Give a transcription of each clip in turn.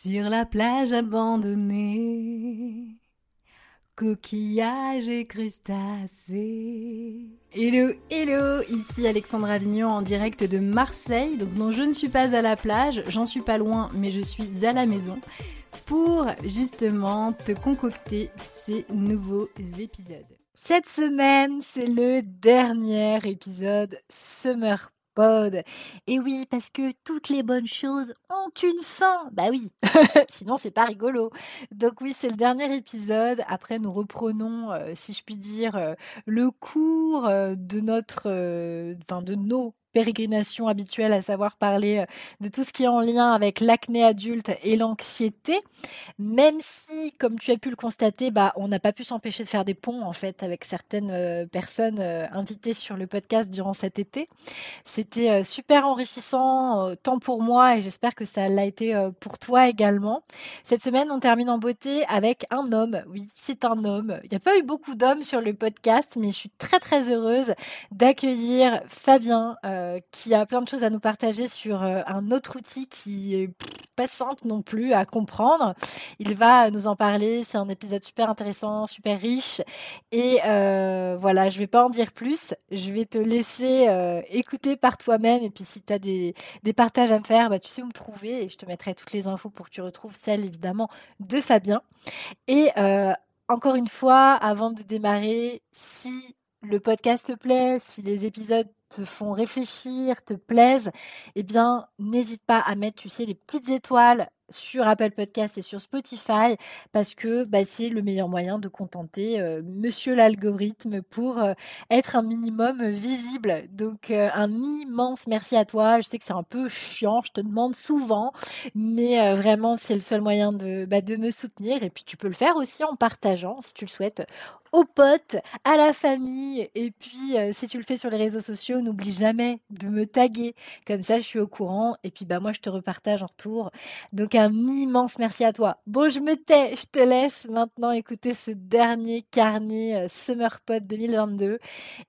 Sur la plage abandonnée, coquillages et crustacés. Hello, hello, ici Alexandre Avignon en direct de Marseille. Donc non, je ne suis pas à la plage, j'en suis pas loin, mais je suis à la maison pour justement te concocter ces nouveaux épisodes. Cette semaine, c'est le dernier épisode Summer et oui, parce que toutes les bonnes choses ont une fin. Bah oui, sinon c'est pas rigolo. Donc oui, c'est le dernier épisode. Après, nous reprenons, euh, si je puis dire, euh, le cours euh, de notre, enfin de nos pérégrination habituelle, à savoir parler euh, de tout ce qui est en lien avec l'acné adulte et l'anxiété, même si, comme tu as pu le constater, bah, on n'a pas pu s'empêcher de faire des ponts en fait avec certaines euh, personnes euh, invitées sur le podcast durant cet été. C'était super enrichissant, tant pour moi et j'espère que ça l'a été pour toi également. Cette semaine, on termine en beauté avec un homme. Oui, c'est un homme. Il n'y a pas eu beaucoup d'hommes sur le podcast, mais je suis très très heureuse d'accueillir Fabien. Euh, qui a plein de choses à nous partager sur euh, un autre outil qui est pas simple non plus à comprendre. Il va nous en parler. C'est un épisode super intéressant, super riche. Et euh, voilà, je vais pas en dire plus. Je vais te laisser écouter par toi-même. Et puis si tu as des, des, partages à me faire, bah, tu sais où me trouver. Et je te mettrai toutes les infos pour que tu retrouves celle évidemment de Fabien. Et encore une fois, avant de démarrer, si le podcast te plaît, si les épisodes te font réfléchir, te plaisent, eh bien, n'hésite pas à mettre, tu sais, les petites étoiles sur Apple Podcast et sur Spotify parce que bah, c'est le meilleur moyen de contenter euh, monsieur l'algorithme pour euh, être un minimum visible. Donc euh, un immense merci à toi. Je sais que c'est un peu chiant, je te demande souvent, mais vraiment c'est le seul moyen de, bah, de me soutenir et puis tu peux le faire aussi en partageant si tu le souhaites aux potes, à la famille. Et puis, euh, si tu le fais sur les réseaux sociaux, n'oublie jamais de me taguer. Comme ça, je suis au courant. Et puis, bah, moi, je te repartage en retour. Donc, un immense merci à toi. Bon, je me tais, je te laisse maintenant écouter ce dernier carnet euh, Summer Pod 2022.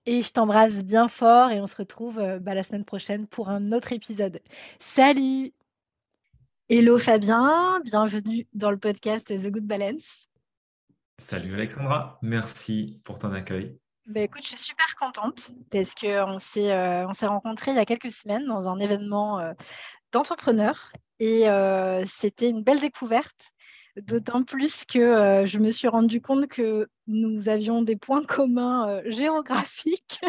Et je t'embrasse bien fort. Et on se retrouve euh, bah, la semaine prochaine pour un autre épisode. Salut! Hello Fabien, bienvenue dans le podcast The Good Balance. Salut Alexandra, merci pour ton accueil. Bah écoute, je suis super contente parce qu'on s'est euh, rencontrés il y a quelques semaines dans un événement euh, d'entrepreneurs et euh, c'était une belle découverte. D'autant plus que je me suis rendu compte que nous avions des points communs géographiques,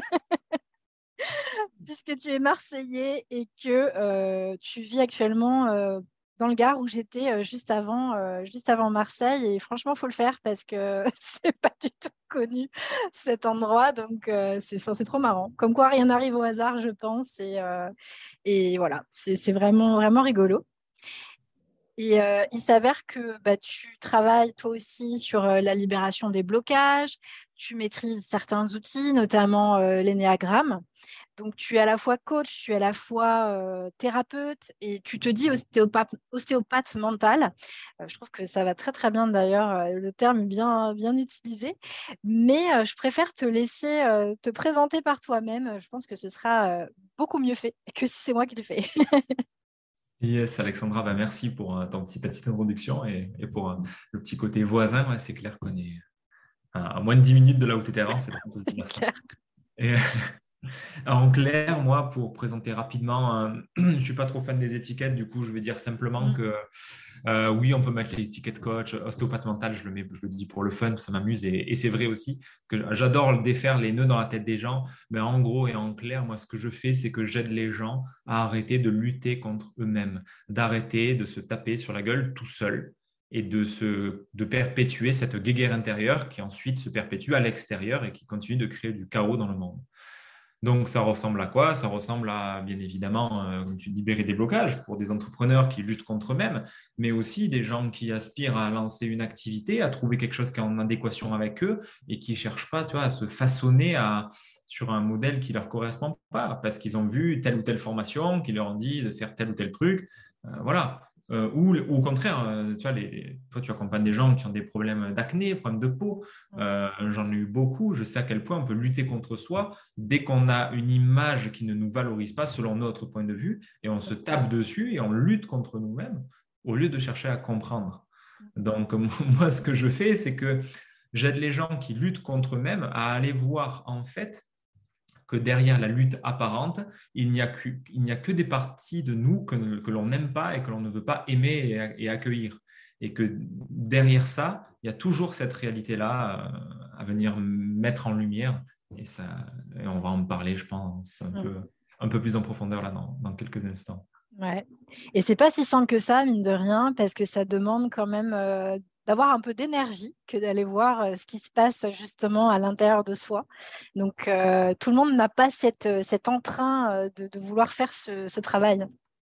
puisque tu es marseillais et que tu vis actuellement dans le Gard où j'étais euh, juste avant, euh, juste avant Marseille. Et franchement, faut le faire parce que c'est pas du tout connu cet endroit. Donc euh, c'est, c'est trop marrant. Comme quoi, rien n'arrive au hasard, je pense. Et, voilà, c'est, vraiment, vraiment rigolo. Et il s'avère que bah, tu travailles toi aussi sur la libération des blocages, tu maîtrises certains outils, notamment l'énéagramme. Donc, tu es à la fois coach, tu es à la fois euh, thérapeute et tu te dis ostéopathe, ostéopathe mental. Euh, je trouve que ça va très, très bien d'ailleurs, le terme bien, bien utilisé. Mais je préfère te laisser te présenter par toi-même. Je pense que ce sera beaucoup mieux fait que si c'est moi qui le fais. Yes, Alexandra, bah, merci pour ton petit, ta petite introduction et, pour le petit côté voisin. c'est clair qu'on est à, moins de 10 minutes de là où tu étais avant. C'est clair. Et, en clair, moi, pour présenter rapidement, euh, je ne suis pas trop fan des étiquettes, du coup, je vais dire simplement mm. que euh, oui, on peut mettre l'étiquette coach, ostéopathe mental, je le, mets, je le dis pour le fun, ça m'amuse et, c'est vrai aussi que j'adore défaire les nœuds dans la tête des gens, mais en gros et en clair, moi, ce que je fais, c'est que j'aide les gens à arrêter de lutter contre eux-mêmes, d'arrêter de se taper sur la gueule tout seul et de, se, de perpétuer cette guéguerre intérieure qui ensuite se perpétue à l'extérieur et qui continue de créer du chaos dans le monde. Donc, ça ressemble à quoi? Ça ressemble à, bien évidemment, euh, libérer des blocages pour des entrepreneurs qui luttent contre eux-mêmes, mais aussi des gens qui aspirent à lancer une activité, à trouver quelque chose qui est en adéquation avec eux et qui ne cherchent pas à se façonner sur un modèle qui ne leur correspond pas parce qu'ils ont vu telle ou telle formation qui leur dit de faire tel ou tel truc. Euh, voilà. Euh, ou, au contraire, euh, tu vois, les, toi, tu accompagnes des gens qui ont des problèmes d'acné, problèmes de peau. Euh, j'en ai eu beaucoup. Je sais à quel point on peut lutter contre soi dès qu'on a une image qui ne nous valorise pas selon notre point de vue et on se tape dessus et on lutte contre nous-mêmes. au lieu de chercher à comprendre. Donc, moi, ce que je fais, c'est que j'aide les gens qui luttent contre eux-mêmes à aller voir en fait que derrière la lutte apparente, il n'y a, que, a que des parties de nous que, l'on n'aime pas et que l'on ne veut pas aimer et, accueillir. Et que derrière ça, il y a toujours cette réalité-là euh, à venir mettre en lumière. Et, ça, on va en parler, je pense, un, peu, un peu plus en profondeur là dans, dans quelques instants. Ouais. Et c'est pas si simple que ça, mine de rien, parce que ça demande quand même euh, d'avoir un peu d'énergie que d'aller voir euh, ce qui se passe justement à l'intérieur de soi. Donc, euh, tout le monde n'a pas cette, cet entrain de, vouloir faire ce, travail.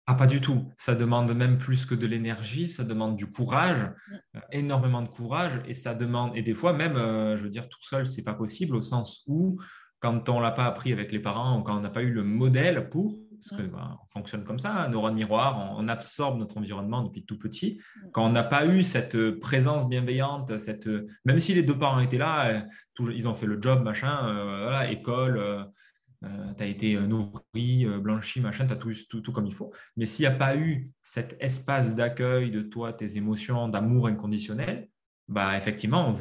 Ah, pas du tout. Ça demande même plus que de l'énergie, ça demande du courage, mmh. énormément de courage, et ça demande, et des fois même, je veux dire, tout seul, c'est pas possible au sens où, quand on l'a pas appris avec les parents ou quand on n'a pas eu le modèle pour, parce qu'on bah, fonctionne comme ça, un neurone miroir, on, absorbe notre environnement depuis tout petit. Quand on n'a pas eu cette euh, présence bienveillante, cette, euh, même si les deux parents étaient là, euh, ils ont fait le job, machin, école, tu as été nourri, blanchi, machin, tu as tout, tout, tout, comme il faut. Mais s'il n'y a pas eu cet espace d'accueil de toi, tes émotions, d'amour inconditionnel, bah, effectivement,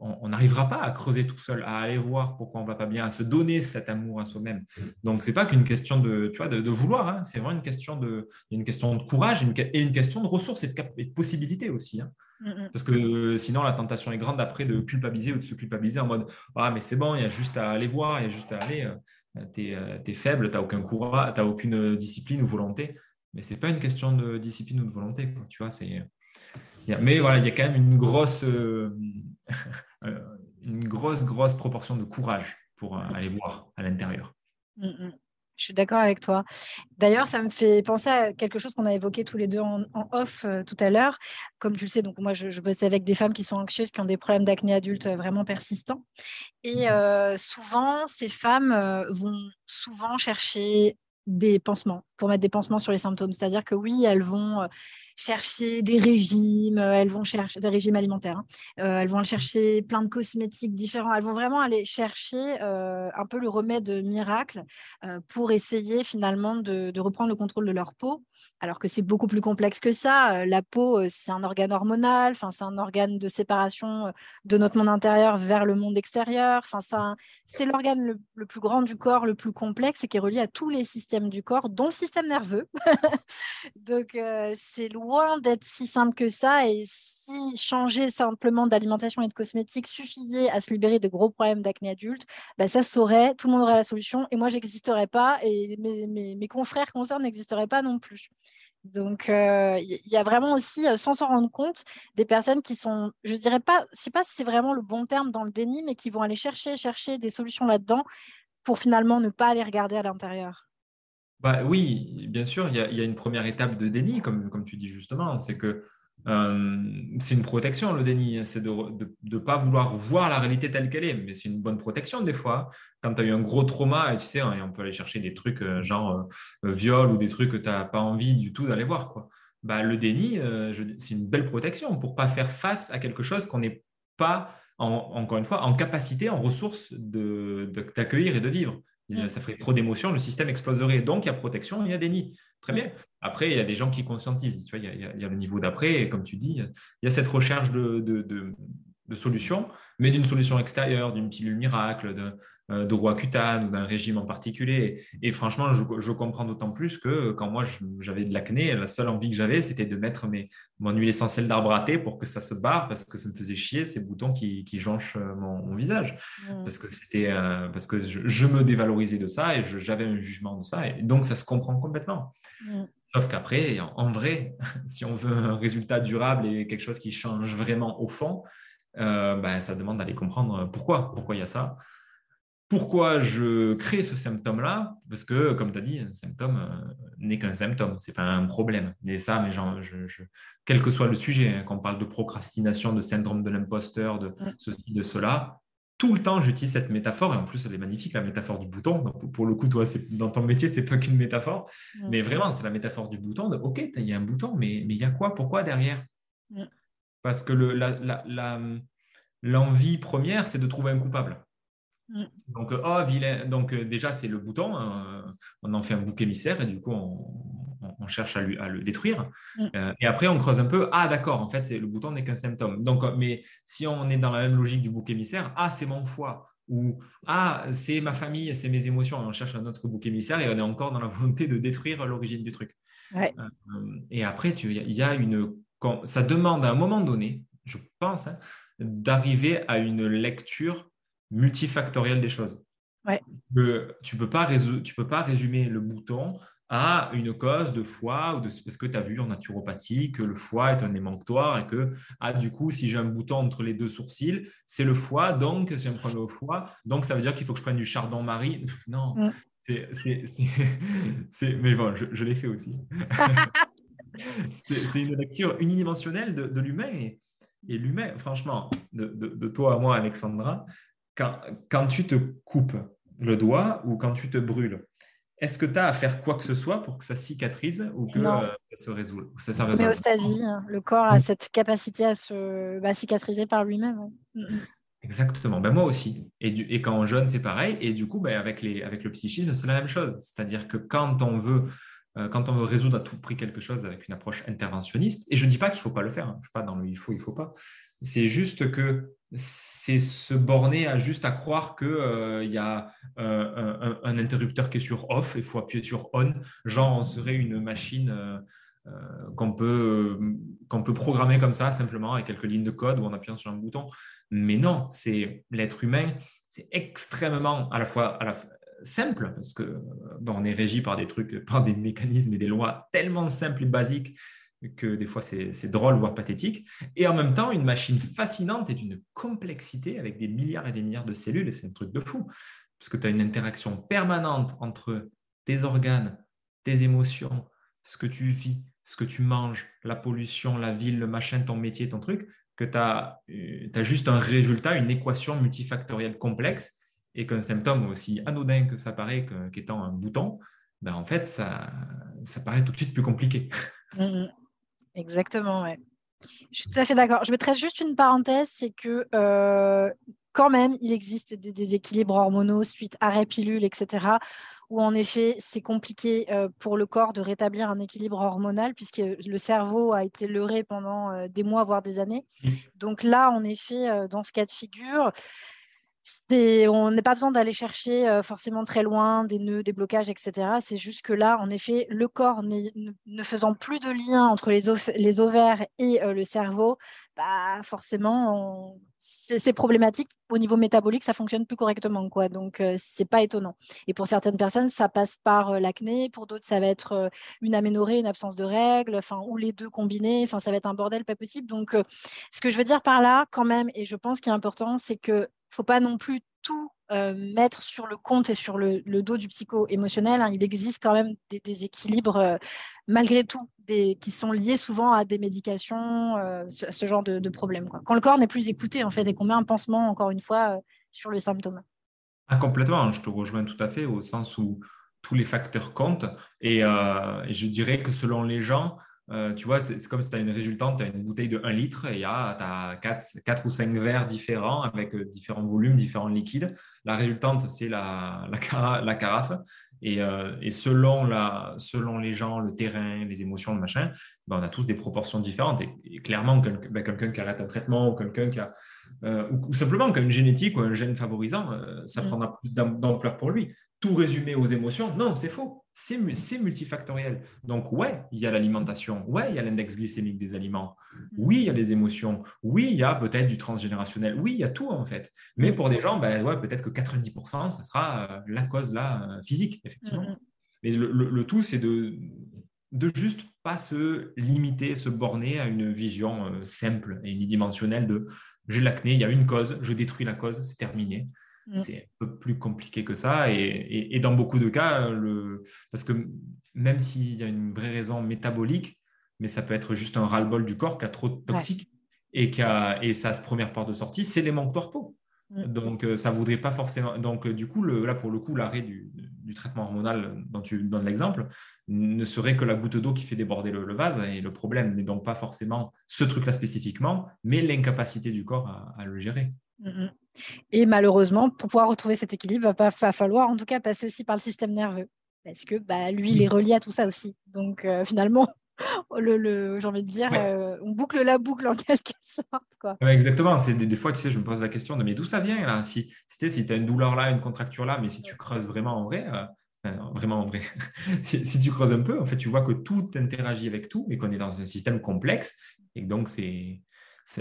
on n'arrivera pas à creuser tout seul, à aller voir pourquoi on ne va pas bien, à se donner cet amour à soi-même. Donc, ce n'est pas qu'une question de, tu vois, de, vouloir, hein. c'est vraiment une question de, une question de courage et une question de ressources et de, possibilités aussi. Hein. Mm, mm. Parce que sinon, la tentation est grande après de culpabiliser ou de se culpabiliser en mode Ah, mais c'est bon, il y a juste à aller voir, il y a juste à aller. Euh, tu es, euh, faible, tu n'as aucun courage, tu aucune discipline ou volonté. Mais ce n'est pas une question de discipline ou de volonté. Tu vois, c'est mais voilà, il y a quand même une grosse, euh, euh, une grosse, grosse proportion de courage pour euh, aller voir à l'intérieur. Mm, mm. Je suis d'accord avec toi. D'ailleurs, ça me fait penser à quelque chose qu'on a évoqué tous les deux en, off tout à l'heure. Comme tu le sais, donc moi, je, bosse avec des femmes qui sont anxieuses, qui ont des problèmes d'acné adulte vraiment persistants. Et mm. souvent, ces femmes vont souvent chercher des pansements, pour mettre des pansements sur les symptômes. C'est-à-dire que oui, elles vont chercher des régimes, euh, elles vont chercher des régimes alimentaires, hein. euh, elles vont chercher plein de cosmétiques différents, elles vont vraiment aller chercher euh, un peu le remède miracle pour essayer finalement de, reprendre le contrôle de leur peau, alors que c'est beaucoup plus complexe que ça. La peau, c'est un organe hormonal, c'est un organe de séparation de notre monde intérieur vers le monde extérieur. C'est l'organe le, le, plus grand du corps, le plus complexe et qui est relié à tous les systèmes du corps, dont le système nerveux. Donc c'est loin loin d'être si simple que ça. Et si changer simplement d'alimentation et de cosmétiques suffisait à se libérer de gros problèmes d'acné adulte, bah ça saurait, tout le monde aurait la solution et moi, j'existerais pas et mes, mes, confrères concernés n'existeraient pas non plus. Donc, euh, il y a vraiment aussi, euh, sans s'en rendre compte, des personnes qui sont, je dirais pas, je sais pas si c'est vraiment le bon terme dans le déni, mais qui vont aller chercher, chercher des solutions là-dedans pour finalement ne pas aller regarder à l'intérieur. Bah, oui, bien sûr, il y, a, une première étape de déni, comme, tu dis justement, c'est que euh, c'est une protection, le déni, c'est de ne pas vouloir voir la réalité telle qu'elle est, mais c'est une bonne protection des fois. Quand tu as eu un gros trauma, tu sais, on peut aller chercher des trucs euh, genre euh, viol ou des trucs que tu n'as pas envie du tout d'aller voir. Bah, le déni, c'est une belle protection pour pas faire face à quelque chose qu'on n'est pas, encore une fois, en capacité, en ressources d'accueillir de, et de vivre. Ça ferait trop d'émotions, le système exploserait. Donc, il y a protection, il y a déni. Très bien. Après, il y a des gens qui conscientisent. Tu vois, il, y a, le niveau d'après, et comme tu dis, il y a cette recherche de, de solutions, mais d'une solution extérieure, d'une pilule miracle, de, euh, de roi cutane ou d'un régime en particulier. Et, franchement, je, comprends d'autant plus que quand moi j'avais de l'acné, la seule envie que j'avais, c'était de mettre mes, mon huile essentielle d'arbre à thé pour que ça se barre parce que ça me faisait chier ces boutons qui, qui jonchent euh, mon, visage. Mmh. Parce que c'était euh, parce que je, me dévalorisais de ça et j'avais un jugement de ça. Et donc, ça se comprend complètement. Mmh. Sauf qu'après, en vrai, si on veut un résultat durable et quelque chose qui change vraiment au fond, ben, ça demande d'aller comprendre pourquoi, pourquoi il y a ça. Pourquoi je crée ce symptôme-là? Parce que, comme tu as dit, un symptôme euh, n'est qu'un symptôme, ce n'est pas un problème. Et ça, mais genre, quel que soit le sujet, hein, quand on parle de procrastination, de syndrome de l'imposteur, de ceci, de cela, tout le temps, j'utilise cette métaphore, et en plus, elle est magnifique, la métaphore du bouton. pour le coup, toi, dans ton métier, ce n'est pas qu'une métaphore, mais vraiment, c'est la métaphore du bouton. De, OK, il y a un bouton, mais il y a quoi? Pourquoi derrière? Parce que l'envie première, c'est de trouver un coupable. Mm. Donc, oh, vilain. Donc, euh, déjà, c'est le bouton. Hein. on en fait un bouc émissaire et du coup, on, on cherche à, le détruire. Mm. Euh, et après, on creuse un peu. Ah, d'accord, en fait, le bouton n'est qu'un symptôme. Donc, mais si on est dans la même logique du bouc émissaire, ah, c'est mon foie. Ou ah, c'est ma famille, c'est mes émotions. on cherche un autre bouc émissaire et on est encore dans la volonté de détruire l'origine du truc. et après, il y a une. Ça demande à un moment donné, je pense, hein, d'arriver à une lecture multifactorielle des choses. Ouais. tu ne peux, pas tu peux pas résumer le bouton à une cause de foie ou de, parce que tu as vu en naturopathie que le foie est un émanctoire et que ah, du coup, si j'ai un bouton entre les deux sourcils, c'est le foie, donc c'est un problème au foie, donc ça veut dire qu'il faut que je prenne du chardon-marie. Non, mm. c'est, mais bon, je, l'ai fait aussi. c'est une lecture unidimensionnelle de, de l'humain et, et l'humain, franchement, de, de, toi à moi, Alexandra, quand, quand tu te coupes le doigt ou quand tu te brûles, est-ce que tu as à faire quoi que ce soit pour que ça cicatrise ou que euh, ça se résout ça, ça hein. le corps a cette capacité à se bah, cicatriser par lui-même. Mm, mm. Exactement, ben moi aussi. Et, du, et quand on jeûne, c'est pareil. Et du coup, ben avec, les, avec le psychisme, c'est la même chose. C'est-à-dire que quand on veut quand on veut résoudre à tout prix quelque chose avec une approche interventionniste, et je ne dis pas qu'il ne faut pas le faire, hein. je ne suis pas dans le il faut, il ne faut pas, c'est juste que c'est se borner à juste à croire qu'il euh, y a euh, un, interrupteur qui est sur off il faut appuyer sur on, genre on serait une machine qu'on peut, peut programmer comme ça simplement avec quelques lignes de code ou en appuyant sur un bouton. Mais non, c'est l'être humain, c'est extrêmement à la fois, à la, simple, parce que on est régi par des trucs, par des mécanismes et des lois tellement simples et basiques que des fois c'est drôle, voire pathétique, et en même temps une machine fascinante et d'une complexité avec des milliards et des milliards de cellules, et c'est un truc de fou, parce que tu as une interaction permanente entre tes organes, tes émotions, ce que tu vis, ce que tu manges, la pollution, la ville, le machin, ton métier, ton truc, que tu as, euh, as juste un résultat, une équation multifactorielle complexe et qu'un symptôme aussi anodin que ça paraît qu'étant un bouton, ben en fait, ça, ça paraît tout de suite plus compliqué. Mm, mm. Exactement, ouais. Je suis tout à fait d'accord. Je mettrais juste une parenthèse, c'est que euh, quand même, il existe des déséquilibres hormonaux suite à pilule, etc., où en effet, c'est compliqué euh, pour le corps de rétablir un équilibre hormonal, puisque le cerveau a été leurré pendant euh, des mois, voire des années. Mm. Donc là, en effet, dans ce cas de figure, on n'a pas besoin d'aller chercher euh, forcément très loin des nœuds, des blocages, etc. C'est juste que là, en effet, le corps ne, faisant plus de lien entre les, ovaires et euh, le cerveau, bah, forcément, c'est problématique au niveau métabolique, ça fonctionne plus correctement, quoi. Donc, euh, c'est pas étonnant. Et pour certaines personnes, ça passe par l'acné. Pour d'autres, ça va être une aménorrhée, une absence de règles, ou les deux combinés. Ça va être un bordel pas possible. Donc, ce que je veux dire par là, quand même, et je pense qu'il est important, c'est que faut pas non plus tout euh, mettre sur le compte et sur le, dos du psycho-émotionnel. Hein. Il existe quand même des déséquilibres, euh, malgré tout, qui sont liés souvent à des médications, euh, ce, genre de, problèmes. Quand le corps n'est plus écouté, en fait, et qu'on met un pansement, encore une fois, sur le symptôme. Ah, complètement, je te rejoins tout à fait, au sens où tous les facteurs comptent. et je dirais que selon les gens, euh, tu vois, c'est comme si tu as une résultante, tu as une bouteille de 1 litre et tu as 4, ou 5 verres différents avec euh, différents volumes, différents liquides. La résultante, c'est la, la, carafe. Et, euh, et selon, la, selon, les gens, le terrain, les émotions, le machin, ben, on a tous des proportions différentes. Et, clairement, ben, quelqu'un qui arrête un traitement ou quelqu'un qui a. ou, simplement qui a une génétique ou un gène favorisant, ça mm. prendra plus d'ampleur pour lui. Tout résumé aux émotions, non, c'est faux c'est multifactoriel. Donc, ouais, il y a l'alimentation, ouais, il y a l'index glycémique des aliments, mm. oui, il y a les émotions, oui, il y a peut-être du transgénérationnel, oui, il y a tout en fait. Mais pour des gens, ben, ouais, peut-être que 90%, ça sera euh, la cause là, euh, physique, effectivement. Mm. Mais le, tout, c'est de, de juste pas se limiter, se borner à une vision euh, simple et unidimensionnelle de j'ai l'acné, il y a une cause, je détruis la cause, c'est terminé. Mm. C'est un peu plus compliqué que ça. Et, dans beaucoup de cas, le... parce que même s'il y a une vraie raison métabolique, mais ça peut être juste un ras-le-bol du corps qui a trop de toxiques et, qui a... et sa première porte de sortie, c'est les manques corpo. Mm. Donc, euh, ça voudrait pas forcément. Donc, euh, du coup, le... là, pour le coup, l'arrêt du... traitement hormonal dont tu donnes l'exemple ne serait que la goutte d'eau qui fait déborder le, vase. Et le problème n'est donc pas forcément ce truc-là spécifiquement, mais l'incapacité du corps à, le gérer. Mm, et malheureusement, pour pouvoir retrouver cet équilibre, il va, falloir en tout cas passer aussi par le système nerveux. parce que bah, lui, il est relié à tout ça aussi. Donc euh, finalement, le, j'ai envie de dire, euh, on boucle la boucle en quelque sorte. Quoi. exactement. C'est des, fois, tu sais, je me pose la question de mais d'où ça vient là? Si, si, si tu as une douleur là, une contracture là, mais si tu creuses vraiment en vrai, euh, vraiment en vrai, si, tu creuses un peu, en fait, tu vois que tout interagit avec tout et qu'on est dans un système complexe et donc c'est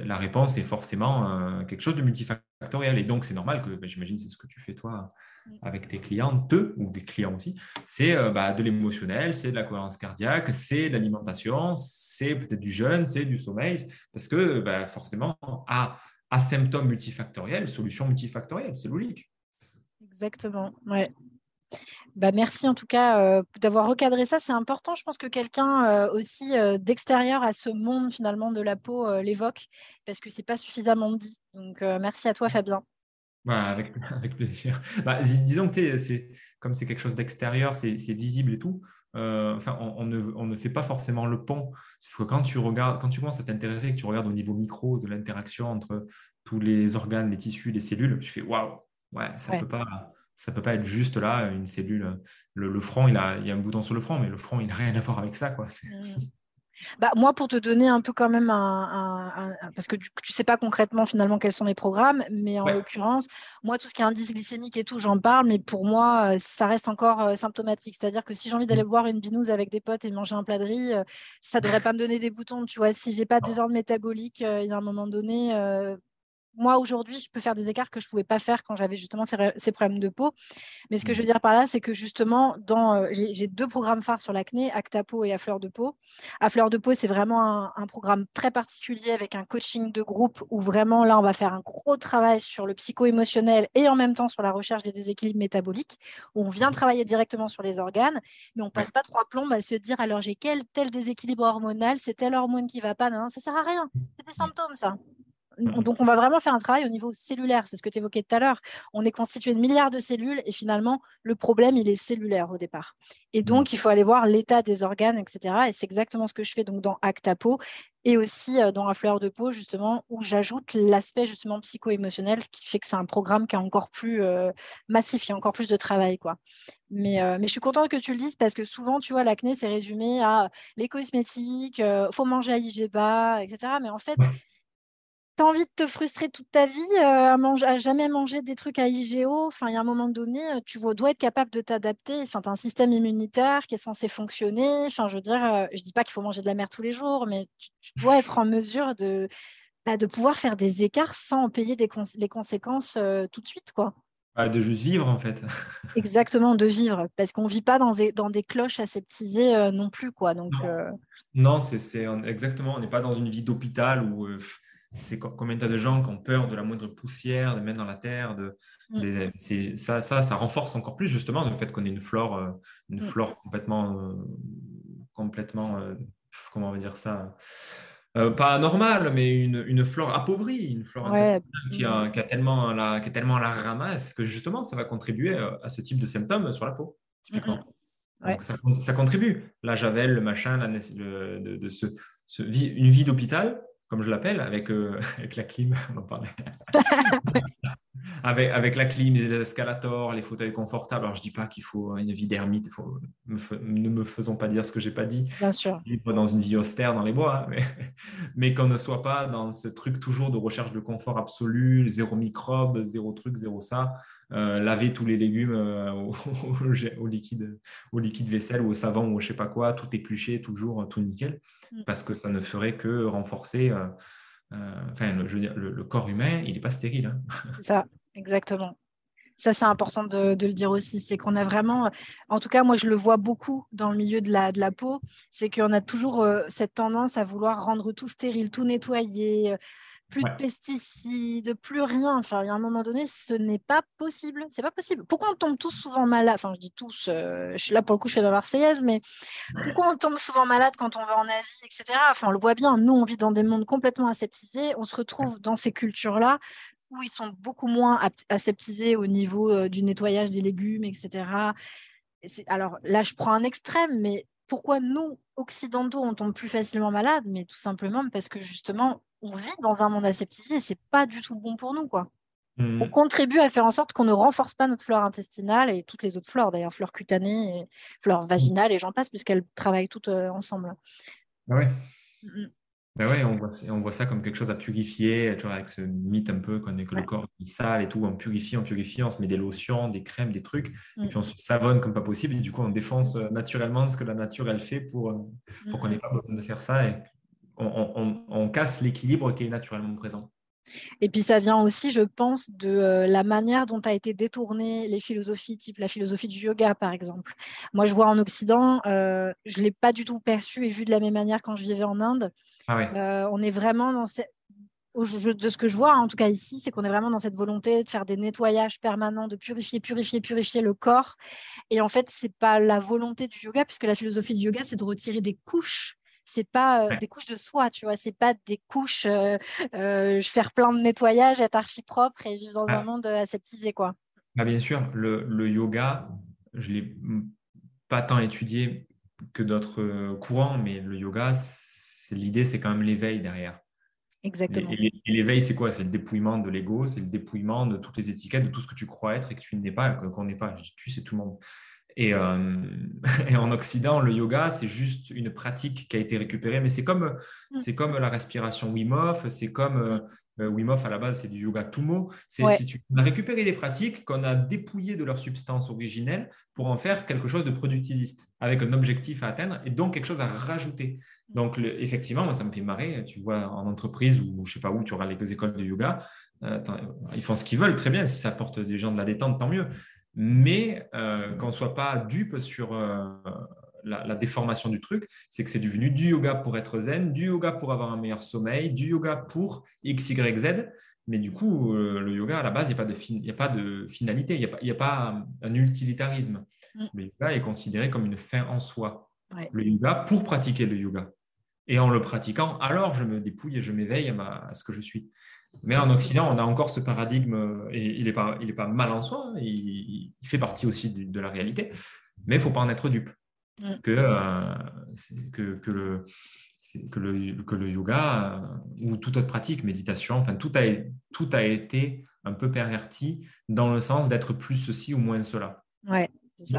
la réponse est forcément quelque chose de multifactoriel. Et donc, c'est normal que, bah, j'imagine, c'est ce que tu fais toi avec tes clientes ou des clients aussi, c'est euh, bah, de l'émotionnel, c'est de la cohérence cardiaque, c'est de l'alimentation, c'est peut-être du jeûne, c'est du sommeil, parce que bah, forcément, à, à symptômes multifactoriels, solution multifactorielle, c'est logique. Exactement, ouais. Bah, merci en tout cas euh, d'avoir recadré ça. C'est important. Je pense que quelqu'un euh, aussi d'extérieur à ce monde finalement de la peau l'évoque parce que c'est pas suffisamment dit. Donc merci à toi Fabien. Bah, avec, avec, plaisir. Bah, disons que c'est, comme c'est quelque chose d'extérieur, c'est, visible et tout. Euh, enfin, on, ne, on, ne, fait pas forcément le pont. que quand tu regardes, quand tu commences à t'intéresser, que tu regardes au niveau micro de l'interaction entre tous les organes, les tissus, les cellules, tu fais waouh, ouais, ça ne peut pas, ça peut pas être juste là une cellule. Le, front, il a, il y a un bouton sur le front, mais le front, il n'a rien à voir avec ça, quoi. Mmh. Bah, moi, pour te donner un peu quand même un, parce que tu, ne sais pas concrètement finalement quels sont mes programmes, mais en l'occurrence, moi, tout ce qui est indice glycémique et tout, j'en parle, mais pour moi, euh, ça reste encore euh, symptomatique. C'est-à-dire que si j'ai envie d'aller mmh. boire une binouse avec des potes et manger un plat de riz, euh, ça devrait pas me donner des boutons. Tu vois, si j'ai pas de désordre métabolique, il y a un moment donné, moi, aujourd'hui, je peux faire des écarts que je ne pouvais pas faire quand j'avais justement ces, problèmes de peau. Mais ce que je veux mmh. dire par là, c'est que justement, dans, euh, j'ai deux programmes phares sur l'acné, Acta Peau et À Fleur de Peau. À Fleur de Peau, c'est vraiment un, programme très particulier avec un coaching de groupe où vraiment, là, on va faire un gros travail sur le psycho-émotionnel et en même temps sur la recherche des déséquilibres métaboliques, où on vient mmh. travailler directement sur les organes, mais on ne passe pas trois plombes à se dire, alors j'ai quel tel déséquilibre hormonal, c'est telle hormone qui ne va pas, non, ça ne sert à rien. C'est des symptômes, ça. Mhm. Donc, on va vraiment faire un travail au niveau cellulaire. C'est ce que tu évoquais tout à l'heure. On est constitué de milliards de cellules et finalement, le problème, il est cellulaire au départ. Et mhm. donc, il faut aller voir l'état des organes, etc. Et c'est exactement ce que je fais donc dans Actapo et aussi euh, dans la fleur de peau, justement, où j'ajoute l'aspect justement psycho-émotionnel, ce qui fait que c'est un programme qui est encore plus euh, massif, il y a encore plus de travail. quoi. Mais, euh, mais je suis contente que tu le dises parce que souvent, tu vois, l'acné, c'est résumé à les cosmétiques, il faut manger à IG bas, etc. Mais en fait, tu as envie de te frustrer toute ta vie euh, à, manger, à jamais manger des trucs à IGO. Enfin, il y a un moment donné, euh, tu dois être capable de t'adapter. Enfin, tu as un système immunitaire qui est censé fonctionner. Enfin, je veux dire, euh, je dis pas qu'il faut manger de la mer tous les jours, mais tu, dois être en mesure de, bah, de pouvoir faire des écarts sans en payer des les conséquences tout de suite, quoi. Ah, de juste vivre, en fait. Exactement, de vivre. Parce qu'on ne vit pas dans des, dans des cloches aseptisées non plus, quoi. Donc, non, c'est exactement. On n'est pas dans une vie d'hôpital où c'est combien de gens qui ont peur de la moindre poussière, de mettre dans la terre. De, mm. ça, ça, ça renforce encore plus justement le fait qu'on ait une flore, euh, une mm. flore complètement, euh, complètement euh, comment on va dire ça, pas normale, mais une, une, flore appauvrie, une flore qui, a, qui, a tellement la, qui est tellement la ramasse que justement ça va contribuer à ce type de symptômes sur la peau, typiquement. Donc, ça, ça, contribue. La javel, le machin, la, de, de, ce, ce, une vie d'hôpital comme je l'appelle, avec, euh, avec la clim, on en parlait. avec, avec la clim, les escalators, les fauteuils confortables. Alors, je ne dis pas qu'il faut une vie d'ermite, faut, ne me faisons pas dire ce que je n'ai pas dit. Bien sûr. Vivre dans une vie austère dans les bois, hein, mais, mais qu'on ne soit pas dans ce truc toujours de recherche de confort absolu, zéro microbe, zéro truc, zéro ça. Euh, laver tous les légumes euh, au, liquide, au liquide vaisselle ou au savon ou je sais pas quoi, tout épluché, toujours tout nickel, mm. parce que ça ne ferait que renforcer. Euh, enfin, le, je veux dire, le, corps humain, il n'est pas stérile. Hein. ça, exactement. Ça, c'est important de, le dire aussi. C'est qu'on a vraiment, en tout cas, moi, je le vois beaucoup dans le milieu de la, de la peau, c'est qu'on a toujours cette tendance à vouloir rendre tout stérile, tout nettoyer, plus de pesticides, plus rien. Enfin, il y a un moment donné, ce n'est pas possible. C'est pas possible. Pourquoi on tombe tous souvent malade Enfin, je dis tous, euh, je suis là pour le coup, je fais la Marseillaise, mais pourquoi on tombe souvent malade quand on va en Asie, etc. Enfin, on le voit bien. Nous, on vit dans des mondes complètement aseptisés. On se retrouve dans ces cultures-là où ils sont beaucoup moins aseptisés au niveau euh, du nettoyage des légumes, etc. Alors là, je prends un extrême, mais pourquoi nous, occidentaux, on tombe plus facilement malade Mais tout simplement parce que justement, on vit dans un monde aseptisé et c'est pas du tout bon pour nous, quoi. mmh. on contribue à faire en sorte qu'on ne renforce pas notre flore intestinale et toutes les autres flores, d'ailleurs, flore cutanée, et flore vaginale, et j'en passe, puisqu'elles travaillent toutes euh, ensemble. Ah oui. Ben ouais, on voit, on voit ça comme quelque chose à purifier, tu vois, avec ce mythe un peu qu'on est que le corps est sale et tout, on purifie, on purifie, on se met des lotions, des crèmes, des trucs, et mm. puis on se savonne comme pas possible, et du coup on défonce euh, naturellement ce que la nature elle fait pour, euh, pour qu'on n'ait pas besoin de faire ça, et on, on casse l'équilibre qui est naturellement présent. Et puis ça vient aussi, je pense, de euh, la manière dont a été détournées les philosophies, type la philosophie du yoga, par exemple. Moi, je vois en Occident, euh, je ne l'ai pas du tout perçu et vu de la même manière quand je vivais en Inde. Ah euh, on est vraiment dans cette... De ce que je vois, en tout cas ici, c'est qu'on est vraiment dans cette volonté de faire des nettoyages permanents, de purifier, purifier, purifier le corps. Et en fait, ce n'est pas la volonté du yoga, puisque la philosophie du yoga, c'est de retirer des couches c'est pas des couches de soie, tu vois, c'est pas des couches, je faire plein de nettoyage, être archi propre et vivre dans un ah. monde aseptisé, quoi. Ah, bien sûr, le, yoga, je l'ai pas tant étudié que d'autres courants, mais le yoga, l'idée, c'est quand même l'éveil derrière. Exactement. Et, l'éveil, c'est quoi? C'est le dépouillement de l'ego, c'est le dépouillement de toutes les étiquettes, de tout ce que tu crois être et que tu n'es pas, qu'on n'est pas. Tu, c'est tout le monde. Euh, et, en Occident, le yoga, c'est juste une pratique qui a été récupérée, mais c'est comme, mm. c'est comme la respiration Wim Hof, c'est comme euh, euh, Wim Hof à la base, c'est du yoga Tumo. C'est, on a récupéré des pratiques qu'on a dépouillées de leur substance originelle pour en faire quelque chose de productiviste, avec un objectif à atteindre et donc quelque chose à rajouter. Donc, effectivement, moi, ça me fait marrer. Tu vois, en entreprise ou je sais pas où, tu auras les écoles de yoga, ils font ce qu'ils veulent, très bien. Si ça apporte des gens de la détente, tant mieux mais euh, qu'on ne soit pas dupe sur euh, la, déformation du truc, c'est que c'est devenu du yoga pour être zen, du yoga pour avoir un meilleur sommeil, du yoga pour X, Y, Z. Mais du coup, euh, le yoga, à la base, il n'y a, pas de finalité, il n'y a, pas un utilitarisme. Mm. Le yoga est considéré comme une fin en soi. Le yoga pour pratiquer le yoga. Et en le pratiquant, alors je me dépouille et je m'éveille à, ce que je suis. Mais en Occident, on a encore ce paradigme, et il n'est pas, il est pas mal en soi, hein, il, fait partie aussi de, la réalité, mais il ne faut pas en être dupe. Que, euh, que, que, le, que, le, que le yoga euh, ou toute autre pratique, méditation, enfin, tout a, tout a été un peu perverti dans le sens d'être plus ceci ou moins cela. Ouais,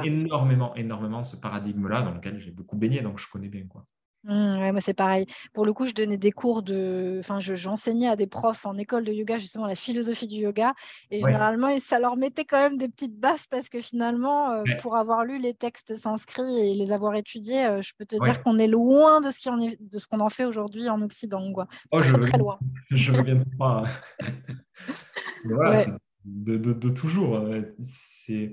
énormément, énormément ce paradigme-là dans lequel j'ai beaucoup baigné, donc je connais bien. quoi. Mmh, moi, c'est pareil. Pour le coup, je donnais des cours de. Enfin, j'enseignais à des profs en école de yoga, justement, la philosophie du yoga. Et généralement, ça leur mettait quand même des petites baffes parce que finalement, euh, pour avoir lu les textes sanscrits et les avoir étudiés, euh, je peux te dire qu'on est loin de ce qu'on de ce qu'on en fait aujourd'hui en Occident. Quoi. Oh, très, très loin. je pas. voilà, de, de, de, toujours. Hein. C'est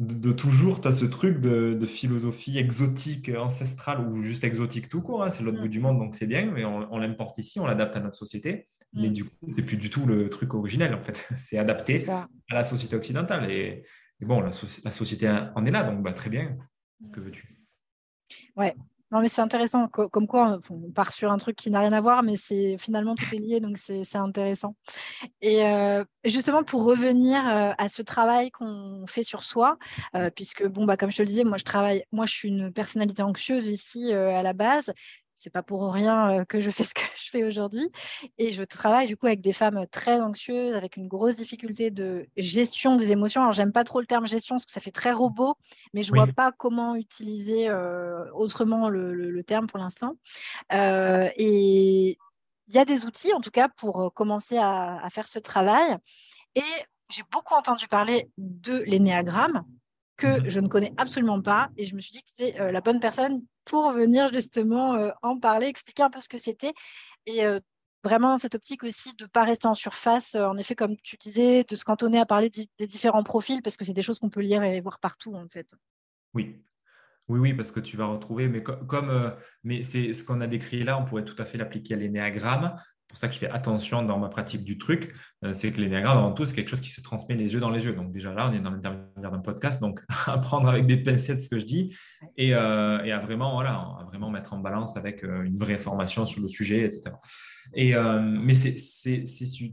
de, toujours, tu as ce truc de, philosophie exotique, ancestrale ou juste exotique tout court. Hein, c'est l'autre mm. bout du monde, donc c'est bien, mais on, l'importe ici, on l'adapte à notre société. Mais mm. du coup, c'est plus du tout le truc originel, en fait. c'est adapté à la société occidentale. Et, bon, la, société en est là, donc bah, très bien. Que veux-tu? Ouais, non, mais c'est intéressant. Comme quoi, on part sur un truc qui n'a rien à voir, mais c'est finalement tout est lié, donc c'est intéressant. Et euh, justement, pour revenir euh, à ce travail qu'on fait sur soi, euh, puisque bon, bah, comme je te le disais, moi je travaille, moi je suis une personnalité anxieuse ici à la base c'est pas pour rien que je fais ce que je fais aujourd'hui. Et je travaille du coup avec des femmes très anxieuses, avec une grosse difficulté de gestion des émotions. Alors j'aime pas trop le terme gestion parce que ça fait très robot, mais je vois pas comment utiliser autrement le, terme pour l'instant. et il y a des outils en tout cas pour commencer à, à faire ce travail. Et j'ai beaucoup entendu parler de l'énéagramme que je ne connais absolument pas. Et je me suis dit que c'était euh, la bonne personne pour venir justement euh, en parler, expliquer un peu ce que c'était. Et euh, vraiment cette optique aussi de ne pas rester en surface, en effet, comme tu disais, de se cantonner à parler des différents profils, parce que c'est des choses qu'on peut lire et voir partout, en fait. Oui. Oui, oui, parce que tu vas retrouver, mais comme, mais c'est ce qu'on a décrit là, on pourrait tout à fait l'appliquer à l'énéagramme pour ça que je fais attention dans ma pratique du truc, euh, c'est que l'énéagramme, avant tout, c'est quelque chose qui se transmet les yeux dans les yeux. Donc déjà là, on est dans l'intermédiaire d'un podcast, donc à prendre avec des pincettes ce que je dis et, euh, et à, vraiment, voilà, à vraiment mettre en balance avec euh, une vraie formation sur le sujet, etc. Euh, mais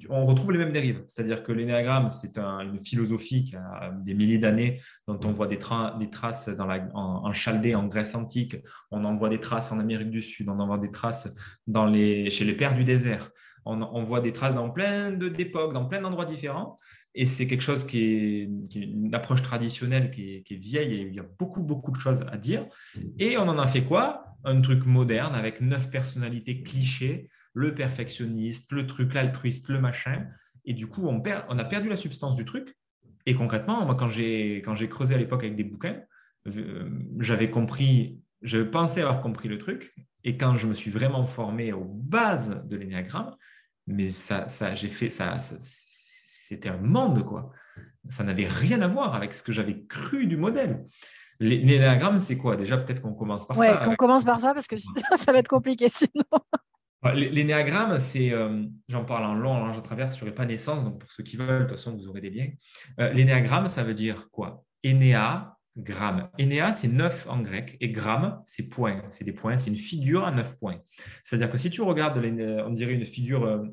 on retrouve les mêmes dérives. C'est-à-dire que l'énéagramme, c'est une philosophie qui a des milliers d'années, dont on voit des, traces dans la, en, Chaldée, en Grèce antique. On en voit des traces en Amérique du Sud. On en voit des traces chez les pères du désert. on, voit des traces dans plein d'époques, dans plein d'endroits différents. Et c'est quelque chose qui est, une approche traditionnelle qui est, vieille et il y a beaucoup, beaucoup de choses à dire. Et on en a fait quoi? Un truc moderne avec neuf personnalités clichés, le perfectionniste, le truc, l'altruiste, le machin. Et du coup, on, perd, on a perdu la substance du truc. Et concrètement, moi, quand j'ai creusé à l'époque avec des bouquins, euh, j'avais compris, je pensais avoir compris le truc. Et quand je me suis vraiment formé aux bases de l'énéagramme, mais ça, ça j'ai fait ça c'était un monde, quoi. Ça n'avait rien à voir avec ce que j'avais cru du modèle. L'énéagramme, c'est quoi? Déjà, peut-être qu'on commence par ouais, ça. on commence par ça parce que ça va être compliqué sinon. L'énéagramme, c'est, euh, j'en parle en long, en large à travers sur naissance. donc pour ceux qui veulent, de toute façon, vous aurez des liens. Euh, l'énéagramme, ça veut dire quoi? Énéa, gramme. Énéa, c'est neuf en grec, et gramme, c'est point. C'est des points, c'est une figure à neuf points. C'est-à-dire que si tu regardes, on dirait une figure euh,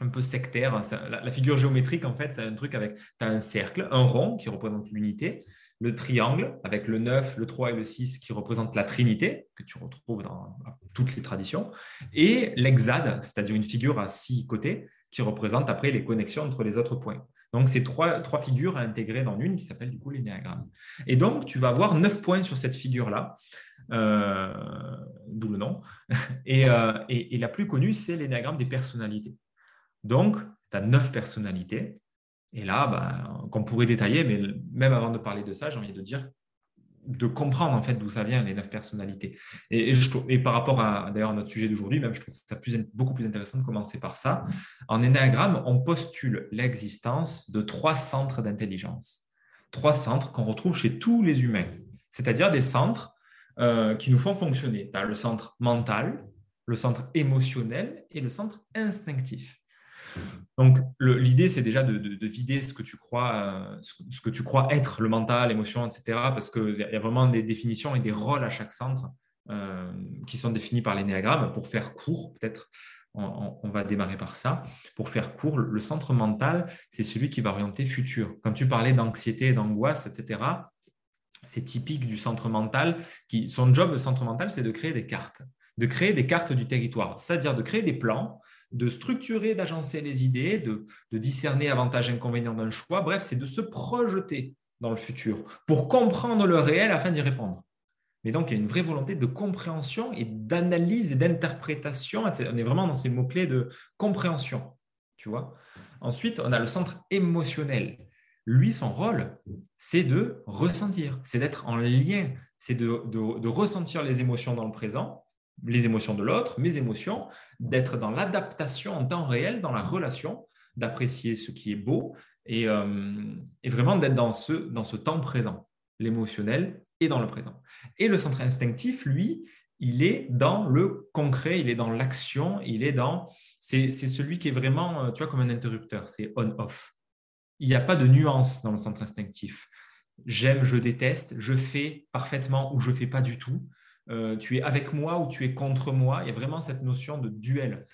un peu sectaire. La, figure géométrique, en fait, c'est un truc avec, tu as un cercle, un rond qui représente l'unité, le triangle avec le 9, le 3 et le 6 qui représentent la trinité, que tu retrouves dans toutes les traditions, et l'hexade, c'est-à-dire une figure à six côtés qui représente après les connexions entre les autres points. Donc, c'est trois, trois figures à intégrer dans une qui s'appelle du coup l'énéagramme. Et donc, tu vas avoir neuf points sur cette figure-là, euh, d'où le nom. Et, euh, et, et la plus connue, c'est l'énéagramme des personnalités. Donc, tu as neuf personnalités. Et là, bah, qu'on pourrait détailler, mais même avant de parler de ça, j'ai envie de dire de comprendre en fait d'où ça vient les neuf personnalités. Et, par rapport à d'ailleurs notre sujet d'aujourd'hui, même je trouve ça beaucoup plus intéressant de commencer par ça. En énéagramme, on postule l'existence de trois centres d'intelligence, trois centres qu'on retrouve chez tous les humains, c'est-à-dire des centres euh, qui nous font fonctionner. Le centre mental, le centre émotionnel et le centre instinctif. Donc, l'idée, c'est déjà de, vider ce que, tu crois, euh, ce, que tu crois être le mental, l'émotion, etc. Parce qu'il y a vraiment des définitions et des rôles à chaque centre euh, qui sont définis par l'énéagramme. Pour faire court, peut-être, on, va démarrer par ça. Pour faire court, le centre mental, c'est celui qui va orienter futur. Quand tu parlais d'anxiété d'angoisse, etc., c'est typique du centre mental. Qui, son job, le centre mental, c'est de créer des cartes, de créer des cartes du territoire, c'est-à-dire de créer des plans de structurer, d'agencer les idées, de, discerner avantages et inconvénients d'un choix. Bref, c'est de se projeter dans le futur pour comprendre le réel afin d'y répondre. Mais donc, il y a une vraie volonté de compréhension et d'analyse et d'interprétation. On est vraiment dans ces mots-clés de compréhension. Tu vois Ensuite, on a le centre émotionnel. Lui, son rôle, c'est de ressentir, c'est d'être en lien, c'est de ressentir les émotions dans le présent les émotions de l'autre, mes émotions, d'être dans l'adaptation en temps réel, dans la relation, d'apprécier ce qui est beau et, euh, vraiment d'être dans ce, dans ce temps présent, l'émotionnel et dans le présent. Et le centre instinctif, lui, il est dans le concret, il est dans l'action, il est dans... C'est celui qui est vraiment, euh, tu vois, comme un interrupteur, c'est on-off. Il n'y a pas de nuance dans le centre instinctif. J'aime, je déteste, je fais parfaitement ou je fais pas du tout. Euh, tu es avec moi ou tu es contre moi. Il y a vraiment cette notion de duel.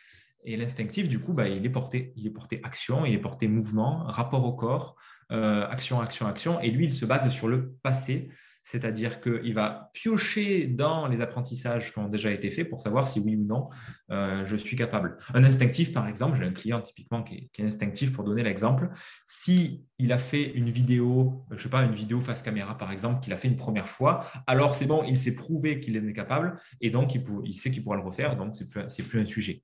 Et l'instinctif, du coup, bah, il, est porté, il est porté action, il est porté mouvement, rapport au corps, euh, action, action, action. Et lui, il se base sur le passé, c'est-à-dire qu'il va piocher dans les apprentissages qui ont déjà été faits pour savoir si oui ou non euh, je suis capable. Un instinctif, par exemple, j'ai un client typiquement qui est, instinctif pour donner l'exemple. Si il a fait une vidéo, je sais pas, une vidéo face caméra par exemple, qu'il a fait une première fois, alors c'est bon, il s'est prouvé qu'il est capable et donc il, sait qu'il pourra le refaire, donc c'est plus, plus un sujet.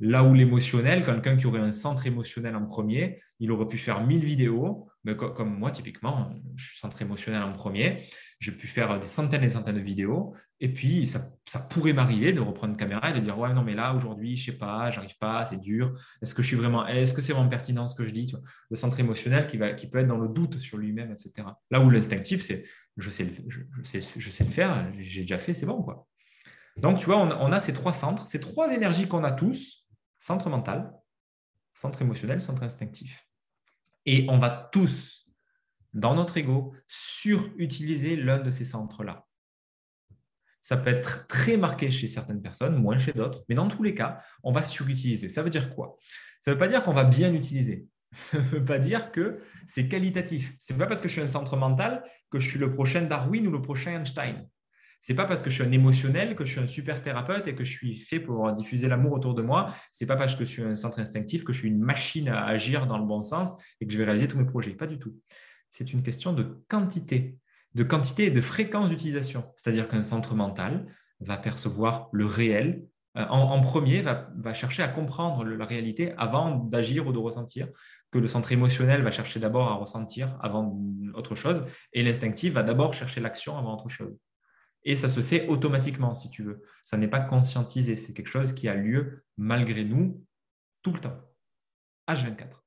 Là où l'émotionnel, quelqu'un qui aurait un centre émotionnel en premier, il aurait pu faire 1000 vidéos, mais comme moi typiquement, je suis centre émotionnel en premier, j'ai pu faire des centaines et centaines de vidéos, et puis ça, pourrait m'arriver de reprendre une caméra et de dire ouais non mais là aujourd'hui je sais pas, j'arrive pas, c'est dur. Est-ce que je suis vraiment, est-ce que c'est vraiment pertinent ce que je dis Le centre émotionnel qui va, qui peut être dans le doute sur lui-même, etc. Là où l'instinctif c'est je sais le, faire, j'ai déjà fait, c'est bon quoi. Donc tu vois, on a ces trois centres, ces trois énergies qu'on a tous centre mental, centre émotionnel, centre instinctif. Et on va tous, dans notre ego, surutiliser l'un de ces centres-là. Ça peut être très marqué chez certaines personnes, moins chez d'autres, mais dans tous les cas, on va surutiliser. Ça veut dire quoi? Ça ne veut pas dire qu'on va bien l'utiliser. Ça ne veut pas dire que c'est qualitatif. Ce n'est pas parce que je suis un centre mental que je suis le prochain Darwin ou le prochain Einstein. C'est pas parce que je suis un émotionnel que je suis un super thérapeute et que je suis fait pour diffuser l'amour autour de moi. C'est pas parce que je suis un centre instinctif que je suis une machine à agir dans le bon sens et que je vais réaliser tous mes projets. Pas du tout. C'est une question de quantité, de quantité et de fréquence d'utilisation. C'est-à-dire qu'un centre mental va percevoir le réel euh, en, premier, va, chercher à comprendre la réalité avant d'agir ou de ressentir, que le centre émotionnel va chercher d'abord à ressentir avant autre chose, et l'instinctif va d'abord chercher l'action avant autre chose. Et ça se fait automatiquement, si tu veux. Ça n'est pas conscientisé, c'est quelque chose qui a lieu malgré nous tout le temps. H24.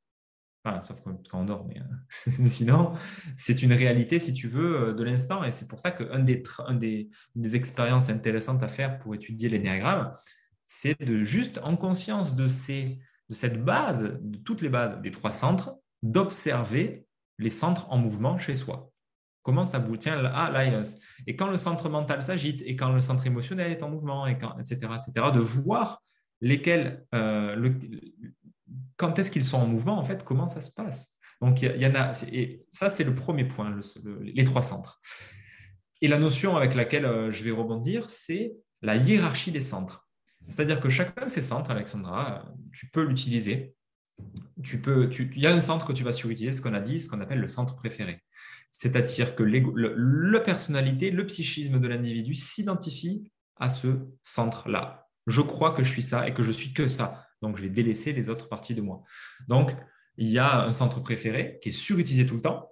Enfin, sauf quand on dort, mais, euh, sinon, c'est une réalité, si tu veux, euh, de l'instant. Et c'est pour ça qu'une des, expériences intéressantes à faire pour étudier l'énéagramme, c'est de juste, en conscience de cette base, de toutes les bases des trois centres, d'observer les centres en mouvement chez soi. Comment ça bouge Tiens, ah, et quand le centre mental s'agite, et quand le centre émotionnel est en mouvement, etc., etc., de voir lesquels, euh, quand est-ce qu'ils sont en mouvement, en fait, comment ça se passe. Donc, il y, en a, et ça, c'est le premier point, les trois centres. Et la notion avec laquelle euh, je vais rebondir, c'est la hiérarchie des centres. C'est-à-dire que chacun de ces centres, Alexandra, tu peux l'utiliser. Tu peux, il y a un centre que tu vas surutiliser, ce qu'on a dit, ce qu'on appelle le centre préféré. C'est-à-dire que la personnalité, le psychisme de l'individu s'identifie à ce centre-là. Je crois que je suis ça et que je suis que ça. Donc, je vais délaisser les autres parties de moi. Donc, il y a un centre préféré qui est surutilisé tout le temps.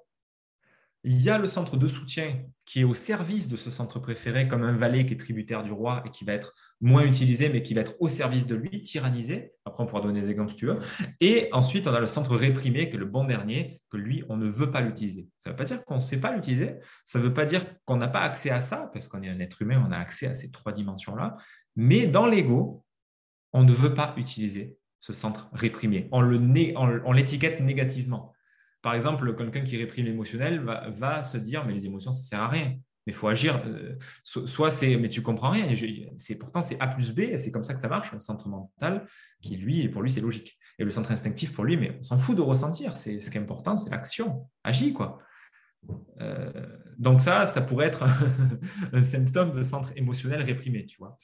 Il y a le centre de soutien qui est au service de ce centre préféré, comme un valet qui est tributaire du roi et qui va être moins utilisé, mais qui va être au service de lui, tyrannisé. Après, on pourra donner des exemples si tu veux. Et ensuite, on a le centre réprimé, qui est le bon dernier, que lui, on ne veut pas l'utiliser. Ça ne veut pas dire qu'on ne sait pas l'utiliser. Ça ne veut pas dire qu'on n'a pas accès à ça, parce qu'on est un être humain, on a accès à ces trois dimensions-là. Mais dans l'ego, on ne veut pas utiliser ce centre réprimé. On l'étiquette négativement. Par exemple, quelqu'un qui réprime l'émotionnel va, se dire, mais les émotions, ça ne sert à rien mais il faut agir. Euh, soit c'est, mais tu comprends rien. C'est pourtant c'est A plus B, c'est comme ça que ça marche. Le centre mental, qui lui, pour lui, c'est logique. Et le centre instinctif, pour lui, mais on s'en fout de ressentir. Ce qui est important, c'est l'action. Agis quoi. Euh, donc ça, ça pourrait être un symptôme de centre émotionnel réprimé, tu vois.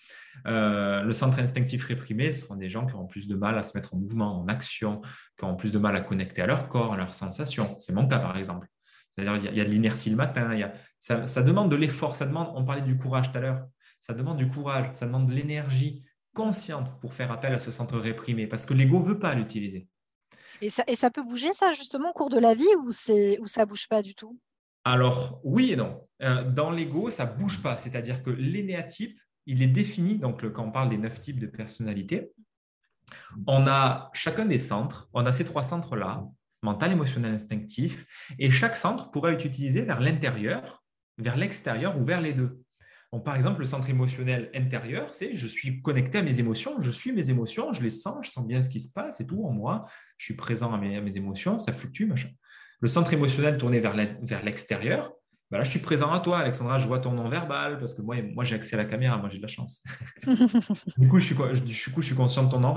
Euh, le centre instinctif réprimé, ce sont des gens qui ont plus de mal à se mettre en mouvement, en action, qui ont plus de mal à connecter à leur corps, à leurs sensations. C'est mon cas, par exemple. C'est-à-dire, il y, a de l'inertie le matin, y a, ça, demande de l'effort, ça demande, on parlait du courage tout à l'heure, ça demande du courage, ça demande de l'énergie consciente pour faire appel à ce centre réprimé, parce que l'ego ne veut pas l'utiliser. Et ça, et ça peut bouger, ça, justement, au cours de la vie, ou, ou ça ne bouge pas du tout? Alors, oui et non. Euh, dans l'ego, ça ne bouge pas, c'est-à-dire que l'énéatype, il est défini, donc quand on parle des neuf types de personnalité, on a chacun des centres, on a ces trois centres-là, mental, émotionnel, instinctif, et chaque centre pourrait être utilisé vers l'intérieur vers l'extérieur ou vers les deux. par exemple, le centre émotionnel intérieur, c'est je suis connecté à mes émotions, je suis mes émotions, je les sens, je sens bien ce qui se passe et tout en moi, je suis présent à mes, à mes émotions, ça fluctue, machin. Le centre émotionnel tourné vers l'extérieur, bah là, je suis présent à toi, Alexandra, je vois ton nom verbal, parce que moi, moi j'ai accès à la caméra, moi j'ai de la chance. du, coup, je suis, je, je suis conscient de ton nom,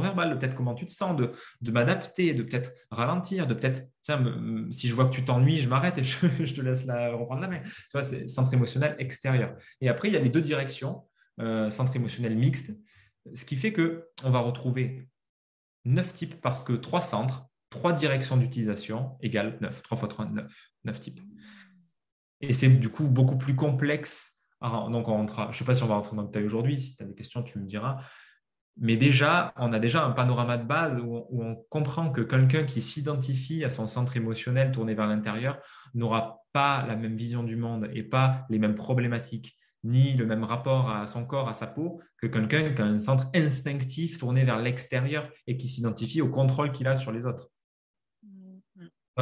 verbal, de peut-être comment tu te sens, de, de m'adapter, de peut-être ralentir, de peut-être, tiens, si je vois que tu t'ennuies, je m'arrête et je, te laisse la, reprendre la main. Tu vois, c'est centre émotionnel extérieur. Et après, il y a les deux directions, euh, centre émotionnel mixte, ce qui fait qu'on va retrouver neuf types parce que trois centres, trois directions d'utilisation égale neuf. Trois fois trois, neuf. Neuf types. Et c'est du coup beaucoup plus complexe. donc, on je ne sais pas si on va rentrer dans le détail aujourd'hui. Si tu as des questions, tu me diras. Mais déjà, on a déjà un panorama de base où on, comprend que quelqu'un qui s'identifie à son centre émotionnel tourné vers l'intérieur n'aura pas la même vision du monde et pas les mêmes problématiques, ni le même rapport à son corps, à sa peau, que quelqu'un qui a un centre instinctif tourné vers l'extérieur et qui s'identifie au contrôle qu'il a sur les autres.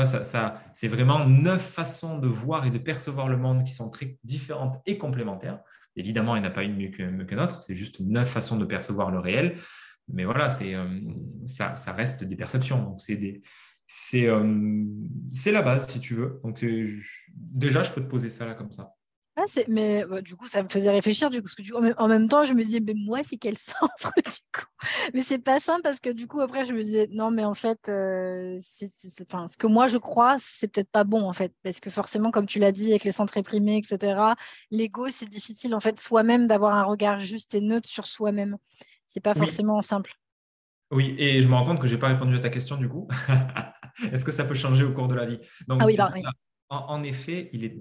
Ça, c'est vraiment neuf façons de voir et de percevoir le monde qui sont très différentes et complémentaires. Évidemment, il n'y en a pas une mieux que, mieux autre, c'est juste neuf façons de percevoir le réel. Mais voilà, c'est, euh, ça, reste des perceptions. Euh, c'est, la base, si tu veux. Donc, déjà, je peux te poser ça là comme ça. Ah, mais bah, du coup, ça me faisait réfléchir, du coup, parce que en même temps, je me disais, mais moi, c'est quel centre, du coup? Mais c'est pas simple, parce que du coup, après, je me disais, non, mais en fait, euh, ce que moi, je crois, c'est peut-être pas bon, en fait, parce que forcément, comme tu l'as dit, avec les centres réprimés, etc., l'ego, c'est difficile, en fait, soi-même, d'avoir un regard juste et neutre sur soi-même. C'est pas forcément simple. Oui, et je me rends compte que je n'ai pas répondu à ta question, du coup. Est-ce que ça peut changer au cours de la vie? Donc, ah oui, bah, oui. en, effet, il est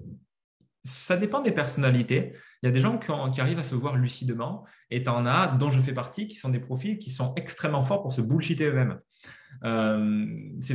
ça dépend des personnalités. Il y a des gens qui, arrivent à se voir lucidement et tu en as, dont je fais partie, qui sont des profils qui sont extrêmement forts pour se bullshiter eux-mêmes. Euh,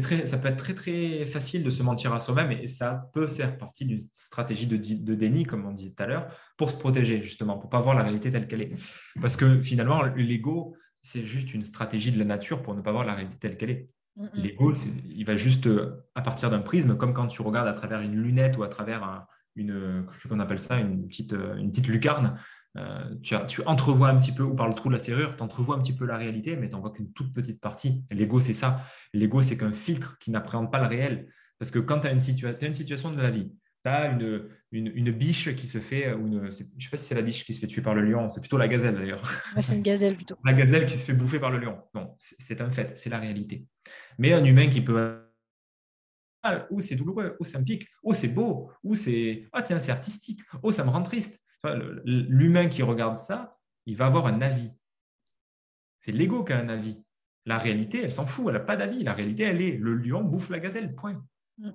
très, ça peut être très très facile de se mentir à soi-même et ça peut faire partie d'une stratégie de, de, déni, comme on disait tout à l'heure, pour se protéger justement, pour pas voir la réalité telle qu'elle est. Parce que finalement, l'ego, c'est juste une stratégie de la nature pour ne pas voir la réalité telle qu'elle est. L'ego, il va juste, euh, à partir d'un prisme, comme quand tu regardes à travers une lunette ou à travers un, une, qu'on appelle ça, une petite, une petite lucarne. Euh, tu, tu, entrevois un petit peu, ou par le trou de la serrure, tu entrevois un petit peu la réalité, mais tu n'en vois qu'une toute petite partie. L'ego, c'est ça. L'ego, c'est qu'un filtre qui n'appréhende pas le réel. Parce que quand tu as, une, une situation de la vie, tu as une, une, biche qui se fait, ou une, je ne sais pas si c'est la biche qui se fait tuer par le lion, c'est plutôt la gazelle d'ailleurs. c'est une gazelle plutôt. La gazelle qui se fait bouffer par le lion. Non, c'est un fait, c'est la réalité. Mais un humain qui peut ou c'est douloureux, ou ça me pique, ou c'est beau, ou c'est ah tiens c'est artistique, oh ça me rend triste. L'humain qui regarde ça, il va avoir un avis. C'est l'ego qui a un avis. La réalité, elle s'en fout, elle n'a pas d'avis. La réalité, elle est le lion bouffe la gazelle, point. Mm.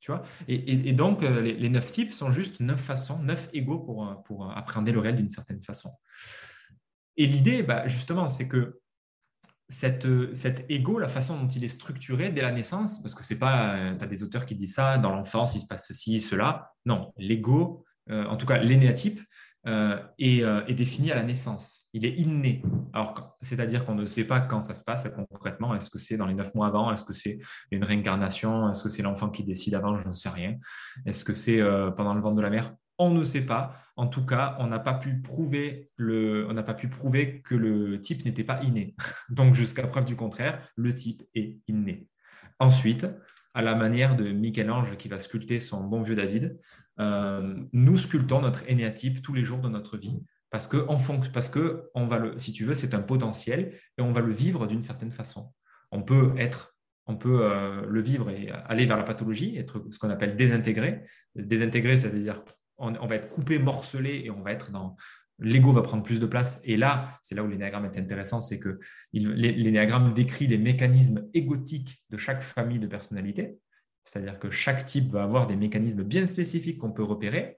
Tu vois? Et, donc, euh, les, neuf types sont juste neuf façons, neuf égaux pour, pour appréhender le réel d'une certaine façon. Et l'idée, bah, justement, c'est que cette, cet ego, la façon dont il est structuré dès la naissance, parce que c'est pas, euh, tu as des auteurs qui disent ça, dans l'enfance, il se passe ceci, cela. Non, l'ego, euh, en tout cas l'énéatype, euh, est, défini à la naissance. Il est inné. Alors, c'est-à-dire qu'on ne sait pas quand ça se passe concrètement. Est-ce que c'est dans les neuf mois avant Est-ce que c'est une réincarnation Est-ce que c'est l'enfant qui décide avant Je ne sais rien. Est-ce que c'est pendant le ventre de la mère on ne sait pas. En tout cas, on n'a pas pu prouver le, on n'a pas pu prouver que le type n'était pas inné. Donc, jusqu'à preuve du contraire, le type est inné. Ensuite, à la manière de Michel-Ange qui va sculpter son bon vieux David, euh, nous sculptons notre énéatype tous les jours de notre vie parce que, en parce que on va le, si tu veux, c'est un potentiel et on va le vivre d'une certaine façon. On peut être, on peut euh, le vivre et aller vers la pathologie, être ce qu'on appelle désintégré. Désintégré, c'est-à-dire on, va être coupé, morcelé et on va être dans. L'ego va prendre plus de place. Et là, c'est là où l'énéagramme est intéressant, c'est que l'énéagramme décrit les mécanismes égotiques de chaque famille de personnalité. C'est-à-dire que chaque type va avoir des mécanismes bien spécifiques qu'on peut repérer.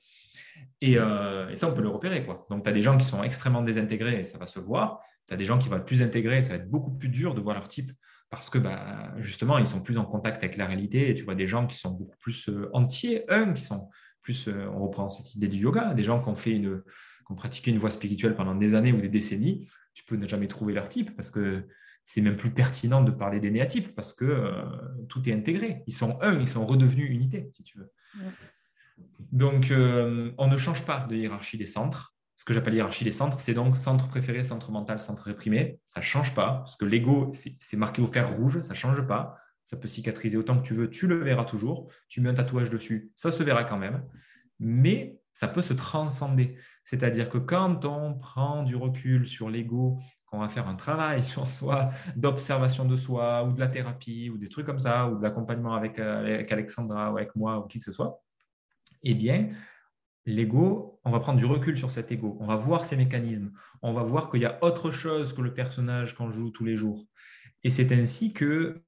Et, euh, ça, on peut le repérer. Quoi. Donc, tu as des gens qui sont extrêmement désintégrés et ça va se voir. Tu as des gens qui vont être plus intégrés et ça va être beaucoup plus dur de voir leur type parce que bah, justement, ils sont plus en contact avec la réalité et tu vois des gens qui sont beaucoup plus euh, entiers, un, qui sont plus, euh, on reprend cette idée du yoga, des gens qui ont, fait une, qui ont pratiqué une voie spirituelle pendant des années ou des décennies, tu peux ne jamais trouver leur type parce que c'est même plus pertinent de parler des néatypes parce que euh, tout est intégré. Ils sont un, ils sont redevenus unité, si tu veux. Donc, euh, on ne change pas de hiérarchie des centres. Ce que j'appelle hiérarchie des centres, c'est donc centre préféré, centre mental, centre réprimé. Ça ne change pas parce que l'ego, c'est marqué au fer rouge, ça ne change pas ça peut cicatriser autant que tu veux, tu le verras toujours. Tu mets un tatouage dessus, ça se verra quand même. Mais ça peut se transcender. C'est-à-dire que quand on prend du recul sur l'ego, qu'on va faire un travail sur soi, d'observation de soi, ou de la thérapie, ou des trucs comme ça, ou de l'accompagnement avec, euh, avec Alexandra, ou avec moi, ou qui que ce soit, eh bien, l'ego, on va prendre du recul sur cet ego, on va voir ses mécanismes, on va voir qu'il y a autre chose que le personnage qu'on joue tous les jours. Et c'est ainsi que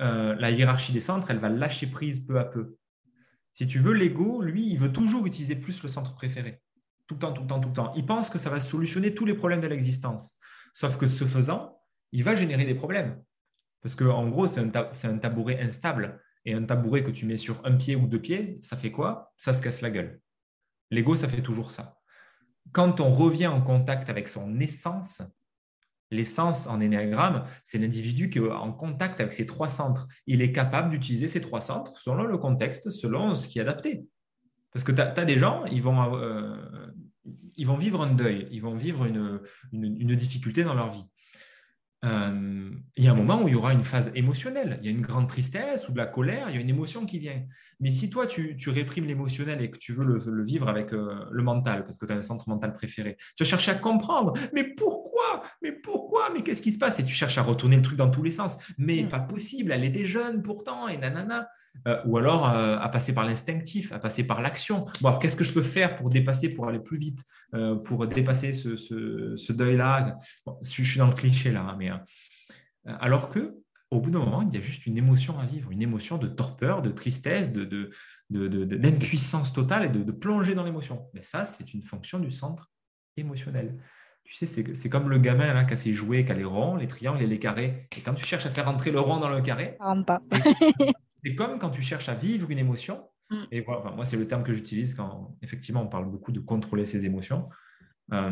euh, la hiérarchie des centres, elle va lâcher prise peu à peu. Si tu veux, l'ego, lui, il veut toujours utiliser plus le centre préféré. Tout le temps, tout le temps, tout le temps. Il pense que ça va solutionner tous les problèmes de l'existence. Sauf que ce faisant, il va générer des problèmes. Parce qu'en gros, c'est un, tabouret instable. Et un tabouret que tu mets sur un pied ou deux pieds, ça fait quoi? Ça se casse la gueule. L'ego, ça fait toujours ça. Quand on revient en contact avec son essence, L'essence en énéagramme, c'est l'individu qui est en contact avec ces trois centres. Il est capable d'utiliser ces trois centres selon le contexte, selon ce qui est adapté. Parce que tu as, des gens, ils vont, euh, ils vont vivre un deuil, ils vont vivre une, difficulté dans leur vie. Euh, il y a un moment où il y aura une phase émotionnelle. Il y a une grande tristesse ou de la colère, il y a une émotion qui vient. Mais si toi, tu, réprimes l'émotionnel et que tu veux le, vivre avec euh, le mental, parce que tu as un centre mental préféré, tu vas chercher à comprendre. Mais pourquoi? Mais pourquoi? Mais qu'est-ce qui se passe? Et tu cherches à retourner le truc dans tous les sens. Mais mm. pas possible, elle était jeune pourtant, et nanana. Euh, ou alors à passer par l'instinctif, à passer par l'action. Bon, alors qu'est-ce que je peux faire pour dépasser, pour aller plus vite, pour dépasser ce, deuil-là? Je suis dans le cliché là, hein, mais euh, alors que au bout d'un moment, il y a juste une émotion à vivre, une émotion de torpeur, de tristesse, de, d'impuissance totale et de, plonger dans l'émotion. Mais ça, c'est une fonction du centre émotionnel. Tu sais, c'est, comme le gamin là, qui a ses jouets, qui a les ronds, les triangles et les carrés. Et quand tu cherches à faire entrer le rond dans le carré, ça rentre pas. c'est comme quand tu cherches à vivre une émotion. Mm. Et voilà, moi, c'est le terme que j'utilise quand effectivement on parle beaucoup de contrôler ses émotions. Euh,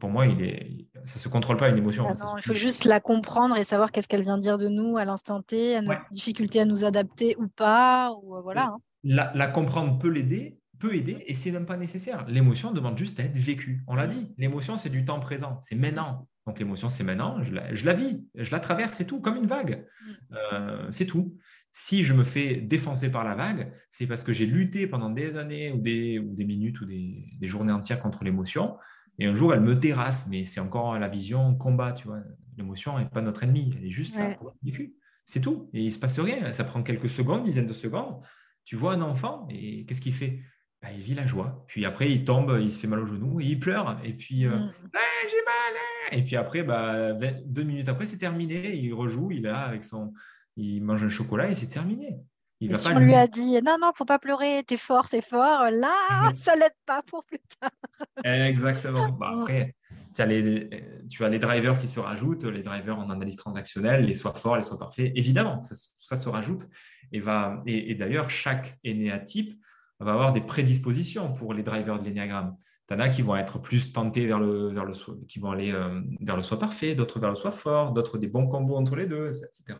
pour moi, il est, ça ne se contrôle pas une émotion. Ah il faut juste la comprendre et savoir qu'est-ce qu'elle vient dire de nous à l'instant T, à notre difficulté à nous adapter ou pas. Ou, euh, voilà, hein. la, comprendre peut l'aider, peut aider et c'est même pas nécessaire. L'émotion demande juste à être vécue. On l'a dit, l'émotion, c'est du temps présent, c'est maintenant. Donc l'émotion, c'est maintenant, je la, je la, vis, je la traverse, c'est tout, comme une vague. Mm. Euh, c'est tout. Si je me fais défoncer par la vague, c'est parce que j'ai lutté pendant des années ou des, ou des minutes ou des, des journées entières contre l'émotion et un jour, elle me terrasse, mais c'est encore la vision combat, tu vois. L'émotion n'est pas notre ennemi, elle est juste là pour vécu. C'est tout. Et il ne se passe rien. Ça prend quelques secondes, dizaines de secondes. Tu vois un enfant, et qu'est-ce qu'il fait? Bah, Il vit la joie. Puis après, il tombe, il se fait mal au genou, et il pleure. Et puis, euh, mm. ah, j'ai mal. Hein. Et puis après, bah, deux minutes après, c'est terminé. Il rejoue, il a avec son, il mange un chocolat et c'est terminé. Il si on lui a dit non, non, faut pas pleurer, t'es fort, t'es fort, là, mhm. ça l'aide pas pour plus tard. Exactement. Bah, après, tu as, les, tu as les drivers qui se rajoutent, les drivers en analyse transactionnelle, les soient forts, les soient parfaits. Évidemment, ça, ça se rajoute. Et, va, et, d'ailleurs, chaque énéatype va avoir des prédispositions pour les drivers de l'énéagramme. Tu en as qui vont être plus tentés vers le, vers le qui vont aller euh, vers le soi parfait, d'autres vers le soi fort, d'autres des bons combos entre les deux, etc.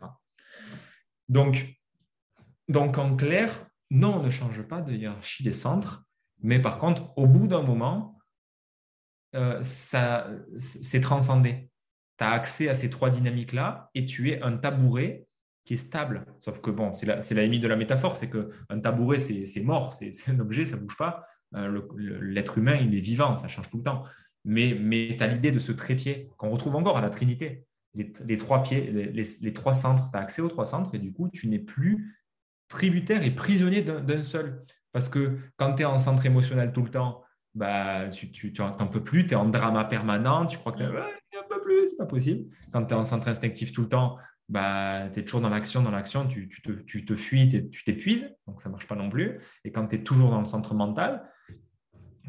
Donc, donc, en clair, non, on ne change pas de hiérarchie des centres, mais par contre, au bout d'un moment, euh, ça, c'est transcendé. Tu as accès à ces trois dynamiques-là et tu es un tabouret qui est stable. Sauf que, bon, c'est la, la limite de la métaphore, c'est qu'un tabouret, c'est mort, c'est un objet, ça ne bouge pas. Euh, l'être humain, il est vivant, ça change tout le temps. Mais, mais tu as l'idée de ce trépied qu'on retrouve encore à la Trinité. Les, trois pieds, les, les trois centres, tu as accès aux trois centres et du coup, tu n'es plus tributaire et prisonnier d'un seul. Parce que quand tu es en centre émotionnel tout le temps, bah, tu n'en peux plus, tu es en drama permanent, tu crois que tu un peu plus, c'est pas possible. Quand tu es en centre instinctif tout le temps, bah, tu es toujours dans l'action, dans l'action, tu, tu, te, tu te fuis, tu t'épuises, donc ça ne marche pas non plus. Et quand tu es toujours dans le centre mental,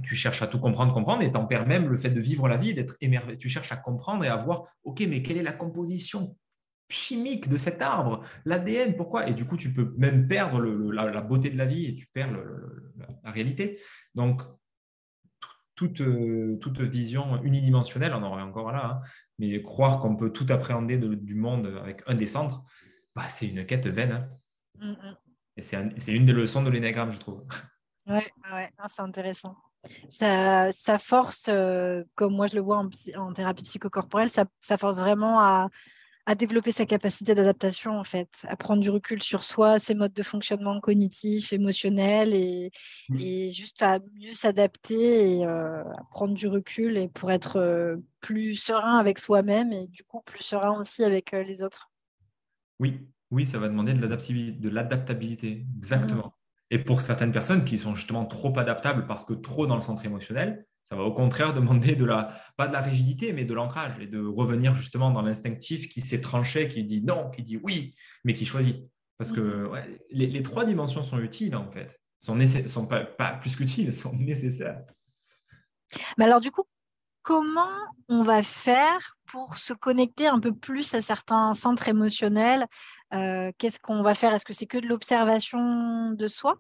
tu cherches à tout comprendre, comprendre, et t'en perds même le fait de vivre la vie, d'être émerveillé. Tu cherches à comprendre et à voir, OK, mais quelle est la composition chimique de cet arbre, l'ADN, pourquoi? Et du coup, tu peux même perdre la, beauté de la vie et tu perds la réalité. Donc, toute, toute, vision unidimensionnelle, on en aurait encore là, hein, mais croire qu'on peut tout appréhender du monde avec un des centres, bah, c'est une quête vaine. Hein. Mm, mm. Et c'est une des leçons de l'énagramme, je trouve. Oui, ouais, c'est intéressant. Ça, force, euh, comme moi je le vois en, thérapie psychocorporelle, ça, ça force vraiment à, à développer sa capacité d'adaptation, en fait, à prendre du recul sur soi, ses modes de fonctionnement cognitif, émotionnel, et, et juste à mieux s'adapter et euh, à prendre du recul et pour être euh, plus serein avec soi-même et du coup plus serein aussi avec euh, les autres. Oui, oui, ça va demander de l'adaptabilité, exactement. Mmh. Et pour certaines personnes qui sont justement trop adaptables parce que trop dans le centre émotionnel, ça va au contraire demander de la, pas de la rigidité, mais de l'ancrage et de revenir justement dans l'instinctif qui s'est tranché, qui dit non, qui dit oui, mais qui choisit. Parce que mhm. les, trois dimensions sont utiles en fait, sont, sont pas, plus qu'utiles, sont nécessaires. Mais alors du coup, comment on va faire pour se connecter un peu plus à certains centres émotionnels? Euh, Qu'est-ce qu'on va faire? Est-ce que c'est que de l'observation de soi?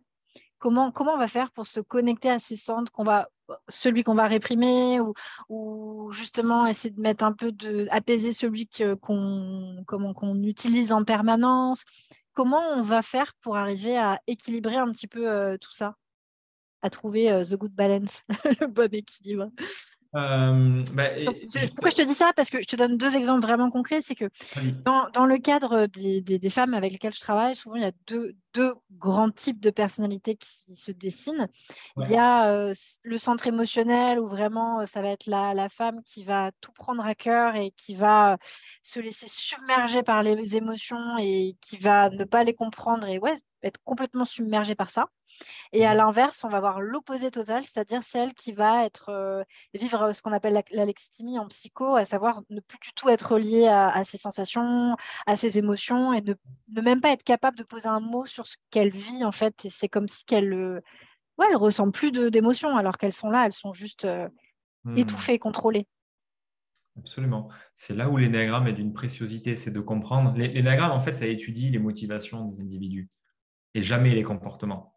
Comment, comment on va faire pour se connecter à ces centres qu'on va celui qu'on va réprimer ou, justement essayer de mettre un peu de apaiser celui qu'on utilise en permanence. Comment on va faire pour arriver à équilibrer un petit peu euh, tout ça? À trouver euh, the good balance le bon équilibre Euh, bah, pourquoi je te dis ça? Parce que je te donne deux exemples vraiment concrets. C'est que dans, le cadre des, femmes avec lesquelles je travaille, souvent il y a deux, grands types de personnalités qui se dessinent. Il y a euh, le centre émotionnel où vraiment euh, ça va être la, la, femme qui va tout prendre à cœur et qui va se laisser submerger par les émotions et qui va ne pas les comprendre et ouais, être complètement submergée par ça. Et à mmh. l'inverse, on va voir l'opposé total, c'est-à-dire celle qui va être euh, vivre ce qu'on appelle l'alexithymie en psycho, à savoir ne plus du tout être liée à, ses sensations, à ses émotions, et ne, même pas être capable de poser un mot sur ce qu'elle vit en fait. c'est comme si qu'elle, euh, ouais, elle ressent plus d'émotions alors qu'elles sont là, elles sont juste euh, mmh. étouffées, contrôlées. Absolument. C'est là où l'énagramme est d'une préciosité, c'est de comprendre. L'énagramme, en fait, ça étudie les motivations des individus et jamais les comportements.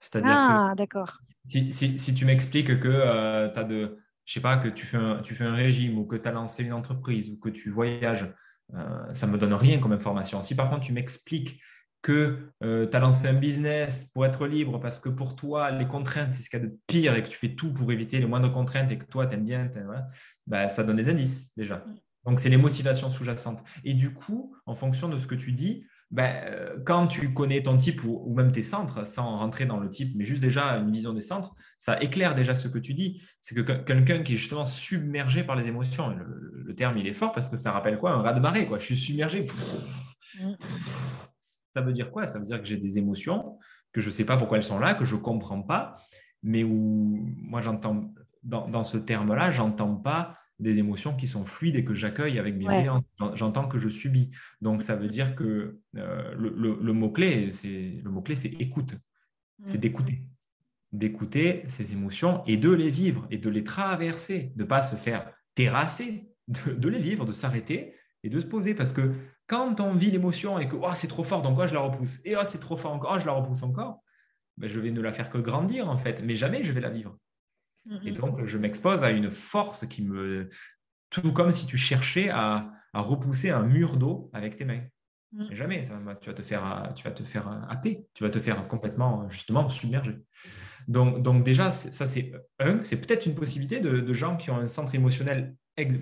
C'est-à-dire ah, d'accord. Si, si, tu m'expliques que euh, tu as de, je sais pas, que tu fais un, tu fais un régime ou que tu as lancé une entreprise ou que tu voyages, euh, ça ne me donne rien comme information. Si par contre tu m'expliques que euh, tu as lancé un business pour être libre parce que pour toi, les contraintes, c'est ce qu'il y a de pire et que tu fais tout pour éviter les moindres contraintes et que toi, tu aimes bien, bah, ça donne des indices déjà. Mm. Donc, c'est les motivations sous-jacentes. Et du coup, en fonction de ce que tu dis, ben, euh, quand tu connais ton type ou, même tes centres, sans rentrer dans le type, mais juste déjà une vision des centres, ça éclaire déjà ce que tu dis. C'est que quelqu'un qui est justement submergé par les émotions, le, terme il est fort parce que ça rappelle quoi? Un raz de marée, quoi. Je suis submergé. Ça veut dire quoi? Ça veut dire que j'ai des émotions, que je ne sais pas pourquoi elles sont là, que je ne comprends pas, mais où moi j'entends, dans, dans ce terme-là, j'entends pas des émotions qui sont fluides et que j'accueille avec bienveillance. J'entends que je subis. Donc, ça veut dire que euh, le, mot-clé, c'est le mot-clé, c'est écoute. C'est mm. d'écouter. D'écouter ces émotions et de les vivre et de les traverser, de ne pas se faire terrasser, de, les vivre, de s'arrêter et de se poser. Parce que quand on vit l'émotion et que oh, c'est trop fort, donc oh, je la repousse, et oh, c'est trop fort encore, oh, je la repousse encore, ben, je vais ne la faire que grandir en fait, mais jamais je vais la vivre. Et mhm. donc, je m'expose à une force qui me... Tout comme si tu cherchais à, repousser un mur d'eau avec tes mains. Mhm. Jamais, tu vas te faire, tu vas te faire happer, tu vas te faire complètement, justement, submerger. Donc, donc déjà, ça c'est un, c'est peut-être une possibilité de, gens qui ont un centre émotionnel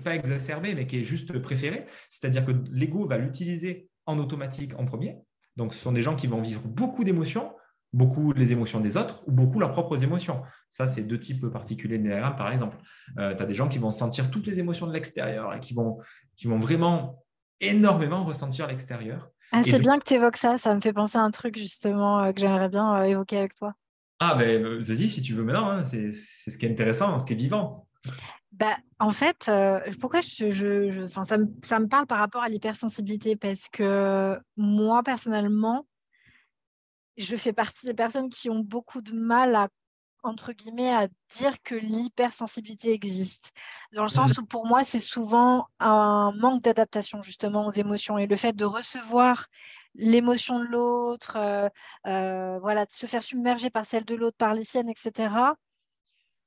pas exacerbé, mais qui est juste préféré. C'est-à-dire que l'ego va l'utiliser en automatique en premier. Donc, ce sont des gens qui vont vivre beaucoup d'émotions, beaucoup les émotions des autres ou beaucoup leurs propres émotions. Ça, c'est deux types particuliers de l'énagramme, par exemple. Euh, tu as des gens qui vont sentir toutes les émotions de l'extérieur et qui vont, qui vont vraiment énormément ressentir l'extérieur. Ah, c'est bien que tu évoques ça, ça me fait penser à un truc justement euh, que j'aimerais bien euh, évoquer avec toi. Ah, ben vas-y si tu veux maintenant, hein. c'est ce qui est intéressant, ce qui est vivant. Bah, en fait, pourquoi je, je, ça, me, ça me parle par rapport à l'hypersensibilité Parce que moi, personnellement, je fais partie des personnes qui ont beaucoup de mal à entre guillemets à dire que l'hypersensibilité existe. Dans le mmh. sens où pour moi c'est souvent un manque d'adaptation justement aux émotions et le fait de recevoir l'émotion de l'autre euh, euh, voilà de se faire submerger par celle de l'autre par les siennes etc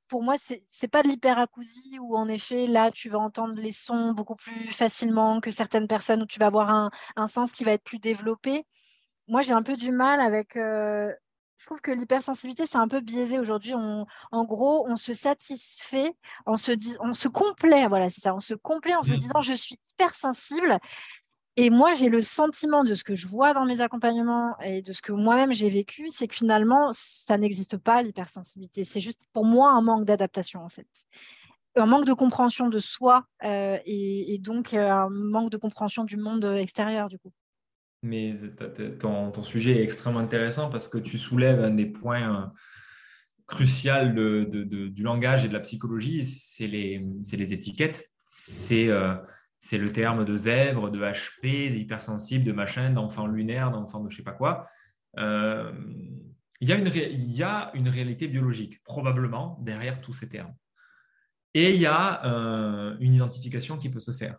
pour moi, c'est n'est pas de l'hyperacousie où en effet, là, tu vas entendre les sons beaucoup plus facilement que certaines personnes, où tu vas avoir un, un sens qui va être plus développé moi, j'ai un peu du mal avec. Euh, je trouve que l'hypersensibilité, c'est un peu biaisé aujourd'hui. en gros, on se satisfait, on se, dit, on se complaît, voilà, c'est ça, on se complaît en se mmh. disant je suis hypersensible. Et moi, j'ai le sentiment de ce que je vois dans mes accompagnements et de ce que moi-même j'ai vécu, c'est que finalement, ça n'existe pas, l'hypersensibilité. C'est juste pour moi un manque d'adaptation, en fait. Un manque de compréhension de soi euh, et, donc euh, un manque de compréhension du monde extérieur, du coup. Mais ton, sujet est extrêmement intéressant parce que tu soulèves un des points euh, cruciaux de, du langage et de la psychologie, c'est les, les, étiquettes. Euh, c'est le terme de zèbre, de HP, d'hypersensible, de machin, d'enfant lunaire, d'enfant de je sais pas quoi. Euh, il y, a une il y a une réalité biologique, probablement, derrière tous ces termes. Et il y a une identification qui peut se faire.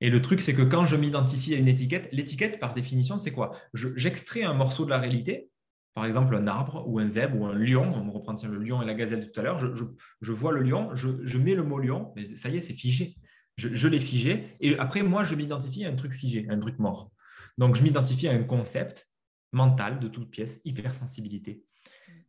Et le truc, c'est que quand je m'identifie à une étiquette, l'étiquette, par définition, c'est quoi? J'extrais un morceau de la réalité, par exemple un arbre ou un zèbre ou un lion, on me reprend le lion et la gazelle tout à l'heure, je, vois le lion, je, mets le mot lion, mais ça y est, c'est figé. Je, l'ai figé, et après, moi, je m'identifie à un truc figé, un truc mort. Donc, je m'identifie à un concept, mental de toute pièce, hypersensibilité.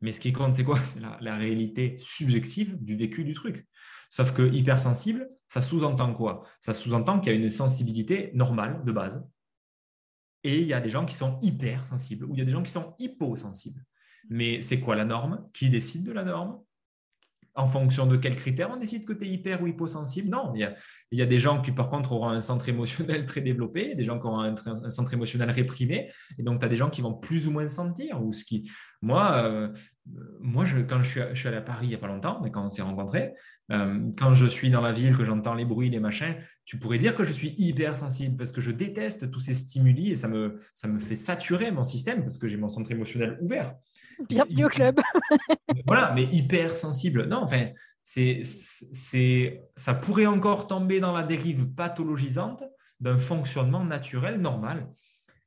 Mais ce qui compte, c'est quoi? C'est la, réalité subjective du vécu du truc. Sauf que hypersensible, ça sous-entend quoi? Ça sous-entend qu'il y a une sensibilité normale de base. Et il y a des gens qui sont hypersensibles ou il y a des gens qui sont hyposensibles. Mais c'est quoi la norme? Qui décide de la norme? En fonction de quels critères on décide que tu es hyper ou hyposensible Non, il y, a, des gens qui, par contre, auront un centre émotionnel très développé, des gens qui auront un, centre émotionnel réprimé, et donc tu as des gens qui vont plus ou moins sentir. Qui... Moi, euh, moi quand je suis, allé à Paris il n'y a pas longtemps, mais quand on s'est rencontrés, euh, quand je suis dans la ville, que j'entends les bruits, les machins, tu pourrais dire que je suis hypersensible parce que je déteste tous ces stimuli et ça me, ça me fait saturer mon système parce que j'ai mon centre émotionnel ouvert. Bienvenue au club. voilà, mais hyper sensible. Non, enfin, c'est, c'est, ça pourrait encore tomber dans la dérive pathologisante d'un fonctionnement naturel normal.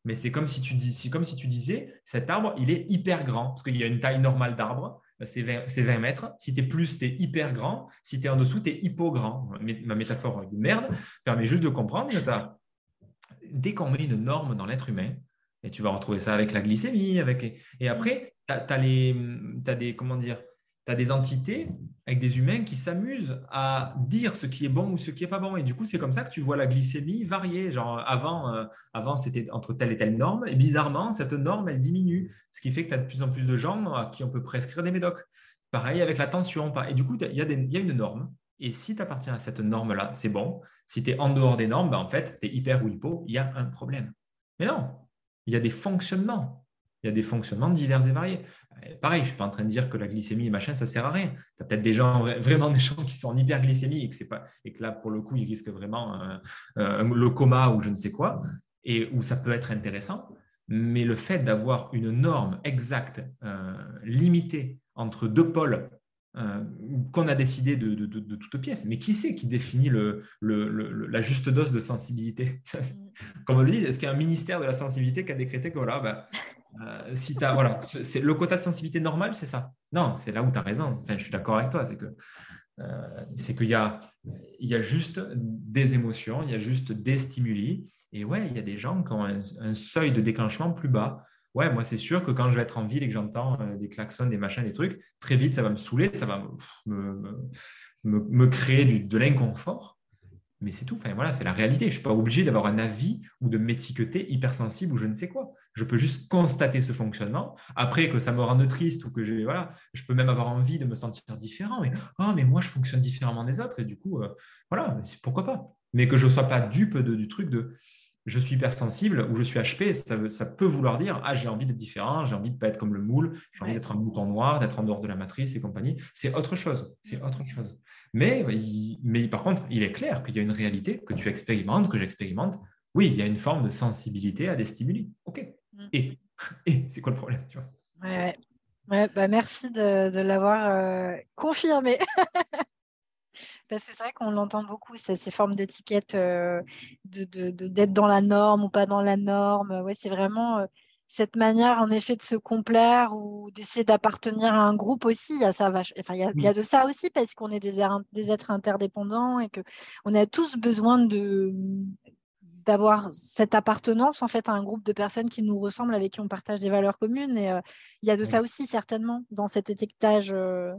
Mais c'est comme si tu dis, comme si tu disais, cet arbre, il est hyper grand parce qu'il y a une taille normale d'arbre, ben, c'est 20, mètres. Si tu es plus, tu es hyper grand. Si tu es en dessous, tu es hypo grand. Ma métaphore de merde permet juste de comprendre. Dès qu'on met une norme dans l'être humain, et tu vas retrouver ça avec la glycémie, avec... et après, tu as, des, des entités avec des humains qui s'amusent à dire ce qui est bon ou ce qui n'est pas bon. Et du coup, c'est comme ça que tu vois la glycémie varier. Genre, avant, euh, avant c'était entre telle et telle norme. Et bizarrement, cette norme, elle diminue. Ce qui fait que tu as de plus en plus de gens à qui on peut prescrire des médocs. Pareil avec la tension. Et du coup, il y, a une norme. Et si tu appartiens à cette norme-là, c'est bon. Si tu es en dehors des normes, ben, en fait, tu es hyper ou hypo, il y a un problème. Mais non, il y a des fonctionnements il y a des fonctionnements divers et variés. Euh, pareil, je ne suis pas en train de dire que la glycémie et machin, ça ne sert à rien. Tu as peut-être des gens, vraiment des gens qui sont en hyperglycémie et et que là, pour le coup, ils risquent vraiment le coma ou je ne sais quoi, et où ça peut être intéressant. Mais le fait d'avoir une norme exacte, euh, limitée entre deux pôles euh, qu'on a décidé de, de, de, toute pièce. Mais qui c'est qui définit le, la juste dose de sensibilité? Comme on le dit, est-ce qu'il y a un ministère de la sensibilité qui a décrété que voilà, bah, euh, si as, voilà, c'est, le quota de sensibilité normal, c'est ça? Non, c'est là où tu as raison. Enfin, je suis d'accord avec toi. C'est que euh, c'est qu'il y a, il y a juste des émotions, il y a juste des stimuli. Et ouais, il y a des gens qui ont un, seuil de déclenchement plus bas. Ouais, moi, c'est sûr que quand je vais être en ville et que j'entends euh, des klaxons, des machins, des trucs, très vite, ça va me saouler, ça va me, me, créer de l'inconfort mais c'est tout. Enfin, voilà, c'est la réalité. Je ne suis pas obligé d'avoir un avis ou de m'étiqueter hypersensible ou je ne sais quoi. Je peux juste constater ce fonctionnement. Après, que ça me rende triste ou que je, voilà, je peux même avoir envie de me sentir différent. Mais, oh, mais moi, je fonctionne différemment des autres. Et du coup, euh, voilà, pourquoi pas? Mais que je ne sois pas dupe du truc de je suis hypersensible ou je suis HP, ça, ça peut vouloir dire ah, j'ai envie d'être différent, j'ai envie de ne pas être comme le moule, j'ai envie d'être un mouton noir, d'être en dehors de la matrice et compagnie. C'est autre chose. C'est autre chose. Mais, mais par contre, il est clair qu'il y a une réalité que tu expérimentes, que j'expérimente. Oui, il y a une forme de sensibilité à des stimuli. OK. Mm. Et, et c'est quoi le problème tu vois? Ouais, ouais. bah merci de, de l'avoir euh, confirmé. Parce que c'est vrai qu'on l'entend beaucoup, ces, ces formes d'étiquettes euh, d'être de, de, dans la norme ou pas dans la norme. Ouais, c'est vraiment euh, cette manière, en effet, de se complaire ou d'essayer d'appartenir à un groupe aussi. Il y a, ça enfin, il y a, de ça aussi parce qu'on est des, des, êtres interdépendants et qu'on a tous besoin de d'avoir cette appartenance en fait à un groupe de personnes qui nous ressemblent, avec qui on partage des valeurs communes. Et euh, il y a de ça aussi certainement dans cet étiquetage. Euh.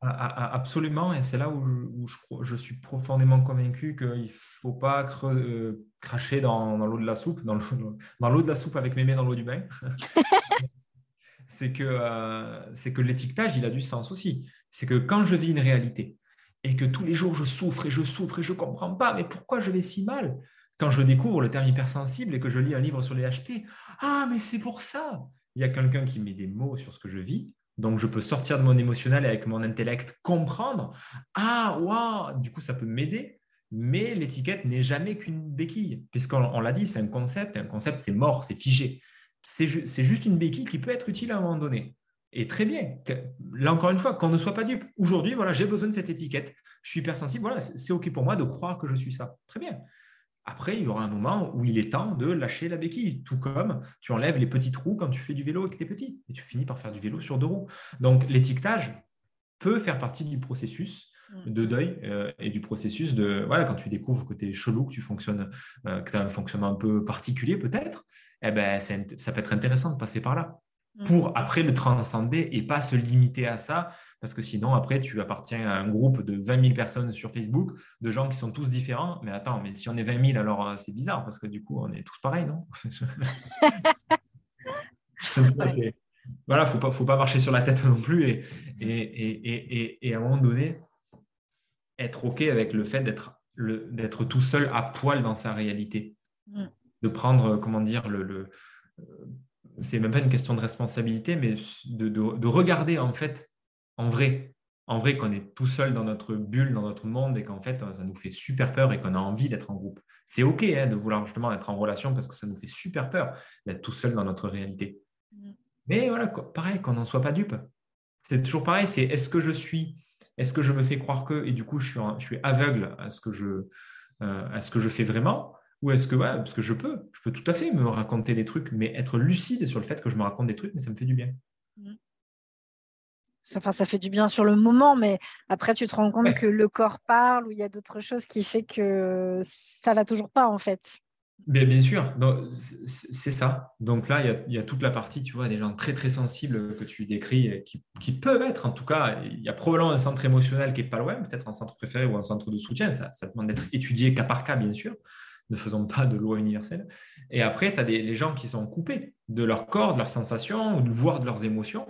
Absolument, et c'est là où, je, suis profondément convaincu qu'il ne faut pas euh, cracher dans, l'eau de la soupe, dans l'eau de la soupe avec mes mains dans l'eau du bain. c'est que, euh, que l'étiquetage, il a du sens aussi. C'est que quand je vis une réalité et que tous les jours je souffre et je souffre et je ne comprends pas, mais pourquoi je vais si mal? Quand je découvre le terme hypersensible et que je lis un livre sur les HP, ah, mais c'est pour ça Il y a quelqu'un qui met des mots sur ce que je vis, donc, je peux sortir de mon émotionnel et avec mon intellect comprendre. Ah, waouh Du coup, ça peut m'aider mais l'étiquette n'est jamais qu'une béquille, puisqu'on l'a dit, c'est un concept, et un concept, c'est mort, c'est figé. C'est juste une béquille qui peut être utile à un moment donné. Et très bien. Là, encore une fois, qu'on ne soit pas dupe. Aujourd'hui, voilà, j'ai besoin de cette étiquette. Je suis hypersensible. Voilà, c'est OK pour moi de croire que je suis ça. Très bien. Après, il y aura un moment où il est temps de lâcher la béquille, tout comme tu enlèves les petits trous quand tu fais du vélo et que tu es petit, et tu finis par faire du vélo sur deux roues. Donc, l'étiquetage peut faire partie du processus mm. de deuil euh, et du processus de voilà, quand tu découvres que tu es chelou, que tu fonctionnes, euh, que tu as un fonctionnement un peu particulier peut-être, eh ben, ça peut être intéressant de passer par là mm. pour après le transcender et pas se limiter à ça parce que sinon, après, tu appartiens à un groupe de 20 000 personnes sur Facebook, de gens qui sont tous différents. Mais attends, mais si on est 20 000, alors euh, c'est bizarre, parce que du coup, on est tous pareils, non? Voilà, il ne faut pas, marcher sur la tête non plus. Et, et, et, à un moment donné, être OK avec le fait d'être tout seul à poil dans sa réalité. Mm. De prendre, comment dire, le, le euh, c'est même pas une question de responsabilité, mais de, de, regarder en fait en vrai, en vrai qu'on est tout seul dans notre bulle, dans notre monde et qu'en fait, ça nous fait super peur et qu'on a envie d'être en groupe. C'est OK hein, de vouloir justement être en relation parce que ça nous fait super peur d'être tout seul dans notre réalité. Mais voilà, pareil, qu'on n'en soit pas dupe. C'est toujours pareil, c'est est-ce que je suis, est-ce que je me fais croire que, et du coup, je suis, je suis aveugle à ce, que je, euh, à ce que je fais vraiment ou est-ce que, ouais, parce que je peux, je peux tout à fait me raconter des trucs, mais être lucide sur le fait que je me raconte des trucs, mais ça me fait du bien. Enfin, ça fait du bien sur le moment, mais après, tu te rends compte que le corps parle ou il y a d'autres choses qui fait que ça va toujours pas, en fait. Bien, bien sûr, c'est ça. Donc là, il y, a, toute la partie, tu vois, des gens très très sensibles que tu décris, qui, qui, peuvent être, en tout cas, il y a probablement un centre émotionnel qui est pas loin, peut-être un centre préféré ou un centre de soutien. Ça, ça demande d'être étudié cas par cas, bien sûr. Ne faisons pas de loi universelle. Et après, tu as des, les gens qui sont coupés de leur corps, de leurs sensations, ou voire de leurs émotions.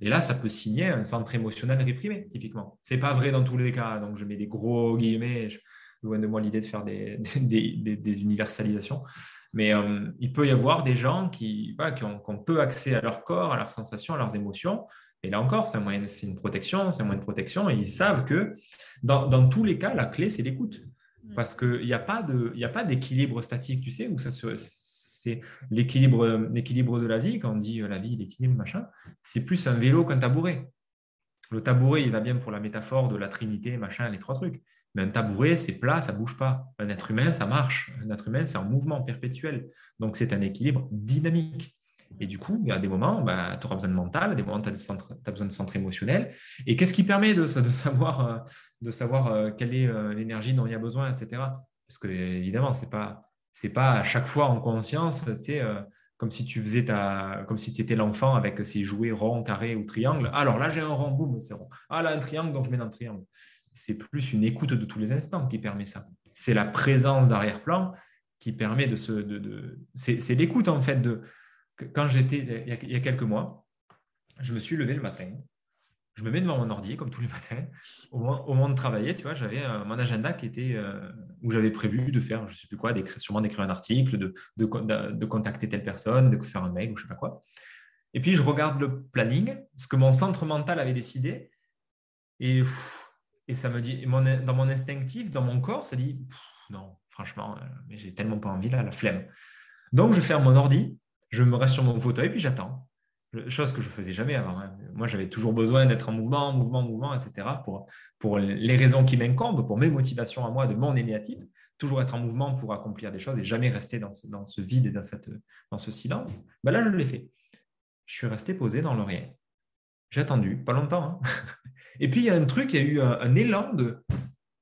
Et là, ça peut signer un centre émotionnel réprimé, typiquement. Ce n'est pas vrai dans tous les cas. Donc, je mets des gros guillemets. loin de moi l'idée de faire des, universalisations. Mais euh, il peut y avoir des gens qui, qui, ont, peu accès à leur corps, à leurs sensations, à leurs émotions. Et là encore, c'est une protection, c'est un moyen de protection. Et ils savent que dans tous les cas, la clé, c'est l'écoute. Mm. Parce qu'il n'y a pas d'équilibre statique, tu sais, où c'est l'équilibre, de la vie. Quand on dit euh, la vie, l'équilibre, machin, c'est plus un vélo qu'un tabouret. Le tabouret, il va bien pour la métaphore de la trinité, machin, les trois trucs. Mais un tabouret, c'est plat, ça bouge pas. Un être humain, ça marche. Un être humain, c'est en mouvement perpétuel. Donc, c'est un équilibre dynamique. Et du coup, a des moments, bah, tu auras besoin de mental, des moments, tu as, besoin de centre émotionnel. Et qu'est-ce qui permet de, savoir, euh, de savoir euh, quelle est l'énergie dont il y a besoin, etc. Parce que, évidemment, ce n'est pas, pas à chaque fois en conscience, tu sais, euh, comme si tu faisais ta, comme si étais l'enfant avec ses jouets ronds, carrés ou triangles. Alors là, j'ai un rond, boum, c'est rond. Ah là, un triangle, donc je mets dans le triangle. C'est plus une écoute de tous les instants qui permet ça. C'est la présence d'arrière-plan qui permet de se. De, C'est l'écoute, en fait, de. Quand j'étais, il y a quelques mois, je me suis levé le matin je me mets devant mon ordi comme tous les matins. Au moment, de travailler, tu vois, j'avais mon agenda qui était euh, où j'avais prévu de faire, je sais plus quoi, sûrement d'écrire un article, de, contacter telle personne, de faire un mail ou je sais pas quoi. Et puis je regarde le planning, ce que mon centre mental avait décidé, et, et ça me dit, dans mon instinctif, dans mon corps, ça dit non, franchement, euh, mais j'ai tellement pas envie là, la flemme. Donc je ferme mon ordi, je me reste sur mon fauteuil, puis j'attends chose que je faisais jamais avant. Hein. Moi, j'avais toujours besoin d'être en mouvement, mouvement, mouvement, etc. pour, les raisons qui m'incombent, pour mes motivations à moi, de mon énéatype, toujours être en mouvement pour accomplir des choses et jamais rester dans ce, vide et dans, ce silence. Ben là, je l'ai fait. Je suis resté posé dans l'oreiller. J'ai attendu, pas longtemps. Hein. et puis, il y a un truc, il y a eu un, élan de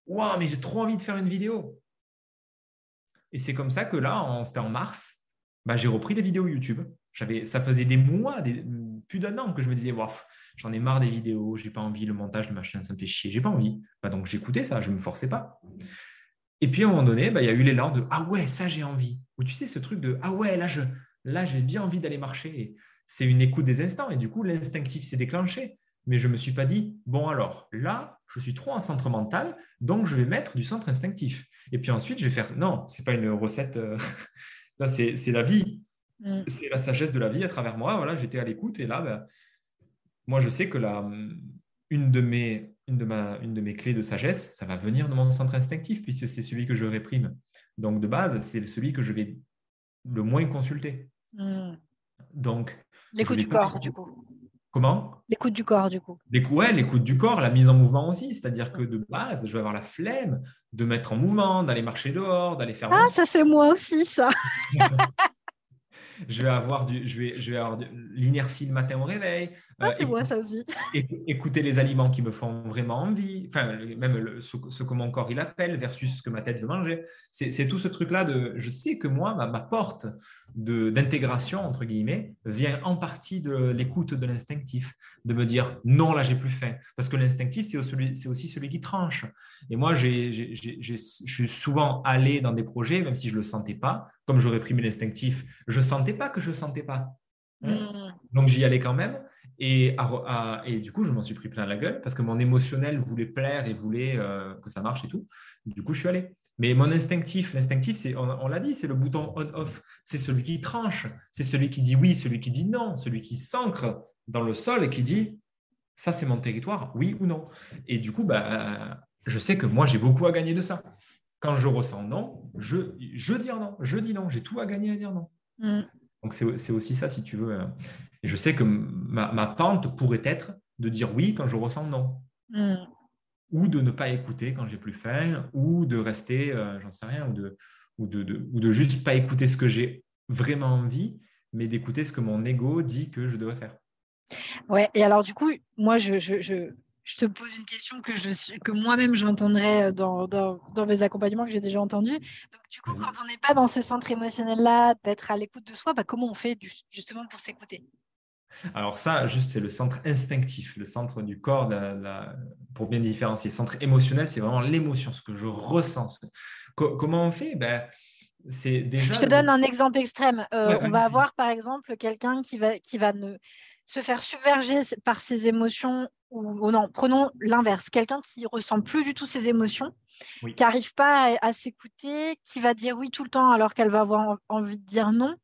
Waouh, mais j'ai trop envie de faire une vidéo. Et c'est comme ça que là, c'était en mars, ben, j'ai repris des vidéos YouTube ça faisait des mois, des, plus d'un an que je me disais, j'en ai marre des vidéos, j'ai pas envie, le montage de machin, ça me fait chier, j'ai pas envie. Bah, donc j'écoutais ça, je me forçais pas. Et puis à un moment donné, bah, il y a eu l'élan de ah ouais, ça j'ai envie. Ou tu sais ce truc de ah ouais, là je, là j'ai bien envie d'aller marcher. C'est une écoute des instants et du coup l'instinctif s'est déclenché. Mais je me suis pas dit bon alors là je suis trop en centre mental donc je vais mettre du centre instinctif. Et puis ensuite je vais faire non, c'est pas une recette. Euh, ça c'est la vie. Mm. C'est la sagesse de la vie à travers moi. Voilà, j'étais à l'écoute et là, ben, moi, je sais que la, une, de mes, une, de ma, une de mes clés de sagesse, ça va venir de mon centre instinctif puisque c'est celui que je réprime. Donc, de base, c'est celui que je vais le moins consulter. Mm. Donc, l'écoute du corps, du coup. Comment? L'écoute du corps, du coup. Ouais, l'écoute du corps, la mise en mouvement aussi. C'est-à-dire que de base, je vais avoir la flemme de mettre en mouvement, d'aller marcher dehors, d'aller faire. Ah, ça, c'est moi aussi, ça. je vais avoir du, je vais, je vais avoir l'inertie le matin au réveil. Ah, c'est moi ça aussi. Écouter les aliments qui me font vraiment envie, enfin même ce, que mon corps il appelle versus ce que ma tête veut manger. C'est tout ce truc là de, je sais que moi ma, ma porte d'intégration entre guillemets vient en partie de l'écoute de l'instinctif, de me dire non là j'ai plus faim, parce que l'instinctif c'est aussi celui qui tranche. Et moi je suis souvent allé dans des projets même si je le sentais pas, comme j'aurais pris l'instinctif, je sentais pas que je sentais pas. Hein? Mm. Donc j'y allais quand même. Et, du coup, je m'en suis pris plein la gueule parce que mon émotionnel voulait plaire et voulait euh, que ça marche et tout. Du coup, je suis allé. Mais mon instinctif, l'instinctif, c'est, on, l'a dit, c'est le bouton on-off. C'est celui qui tranche. C'est celui qui dit oui, celui qui dit non, celui qui s'ancre dans le sol et qui dit ça, c'est mon territoire, oui ou non. Et du coup, bah, je sais que moi, j'ai beaucoup à gagner de ça. Quand je ressens non, je, je dis non, je dis non, j'ai tout à gagner à dire non. Mm. Donc c'est aussi ça, si tu veux. Euh. Et je sais que ma, pente pourrait être de dire oui quand je ressens non. Mm. Ou de ne pas écouter quand j'ai plus faim, ou de rester, euh, j'en sais rien, ou de, ou de, ou de juste pas écouter ce que j'ai vraiment envie, mais d'écouter ce que mon ego dit que je devrais faire. Ouais, et alors du coup, moi, je, je te pose une question que, je, que moi-même j'entendrai euh, dans, dans, mes accompagnements que j'ai déjà entendus. Donc, du coup, quand on n'est pas dans ce centre émotionnel-là, d'être à l'écoute de soi, bah, comment on fait justement pour s'écouter? Alors ça, juste, c'est le centre instinctif, le centre du corps, pour bien différencier. Le centre émotionnel, c'est vraiment l'émotion, ce que je ressens. comment on fait? Ben, c'est déjà Je te donne un exemple extrême. Euh, on va avoir, par exemple, quelqu'un qui va, qui va ne, se faire submerger par ses émotions ou, non, prenons l'inverse, quelqu'un qui ressent plus du tout ses émotions, qui n'arrive pas à, s'écouter, qui va dire oui tout le temps alors qu'elle va avoir envie de dire non.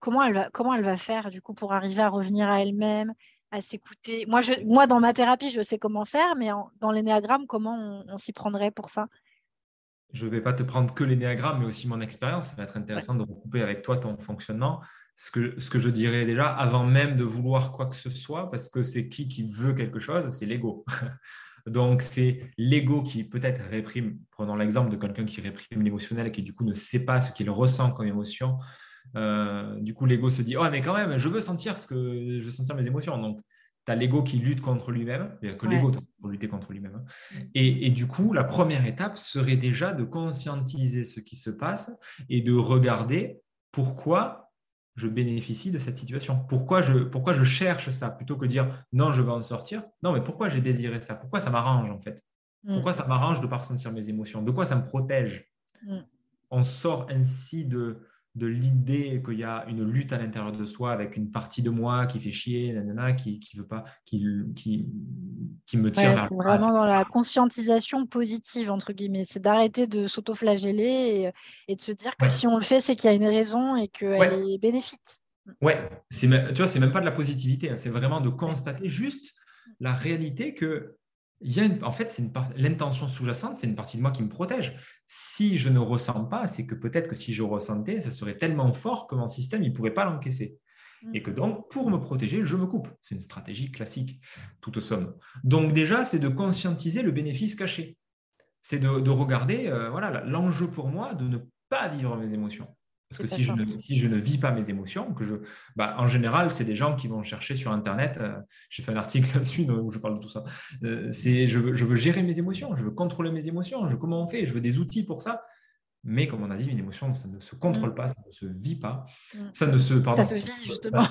Comment elle va, comment elle va faire du coup pour arriver à revenir à elle-même, à s'écouter? Moi, je, moi, dans ma thérapie, je sais comment faire, mais dans l'énéagramme, comment on, s'y prendrait pour ça? Je ne vais pas te prendre que l'énéagramme, mais aussi mon expérience. Ça va être intéressant de recouper avec toi ton fonctionnement ce que, ce que je dirais déjà avant même de vouloir quoi que ce soit, parce que c'est qui qui veut quelque chose C'est l'ego. Donc, c'est l'ego qui peut-être réprime, prenons l'exemple de quelqu'un qui réprime l'émotionnel et qui du coup ne sait pas ce qu'il ressent comme émotion. Euh, du coup, l'ego se dit Oh, mais quand même, je veux sentir ce que je veux sentir mes émotions. Donc, tu as l'ego qui lutte contre lui-même, il n'y a que l'ego pour lutter contre lui-même. Hein. Et, et, du coup, la première étape serait déjà de conscientiser ce qui se passe et de regarder pourquoi je bénéficie de cette situation. Pourquoi je, pourquoi je cherche ça plutôt que dire non, je veux en sortir? Non, mais pourquoi j'ai désiré ça? Pourquoi ça m'arrange en fait? Mm. Pourquoi ça m'arrange de ne pas ressentir mes émotions? De quoi ça me protège? Mm. On sort ainsi de, de l'idée qu'il y a une lutte à l'intérieur de soi avec une partie de moi qui fait chier, qui qui veut pas, qui, qui, qui me tire vers Vraiment dans la conscientisation positive entre guillemets, c'est d'arrêter de s'auto-flageller et, de se dire que si on le fait, c'est qu'il y a une raison et qu'elle est bénéfique. Ouais, c'est tu vois, c'est même pas de la positivité, hein, c'est vraiment de constater juste la réalité que il y a en fait, c'est l'intention sous-jacente, c'est une partie de moi qui me protège. Si je ne ressens pas, c'est que peut-être que si je ressentais, ça serait tellement fort que mon système ne pourrait pas l'encaisser. Et que donc, pour me protéger, je me coupe. C'est une stratégie classique, toute somme. Donc déjà, c'est de conscientiser le bénéfice caché. C'est de, regarder, euh, voilà, l'enjeu pour moi de ne pas vivre mes émotions. Parce que si je, ne, si je, ne, vis pas mes émotions, que je, bah, en général, c'est des gens qui vont chercher sur Internet. Euh, j'ai fait un article là-dessus où je parle de tout ça. Euh, c'est je veux, je veux, gérer mes émotions, je veux contrôler mes émotions. Je, comment on fait Je veux des outils pour ça. Mais comme on a dit, une émotion, ça ne se contrôle mm. pas, ça ne se vit pas. Mm. Ça ne se, pardon, ça se vit justement.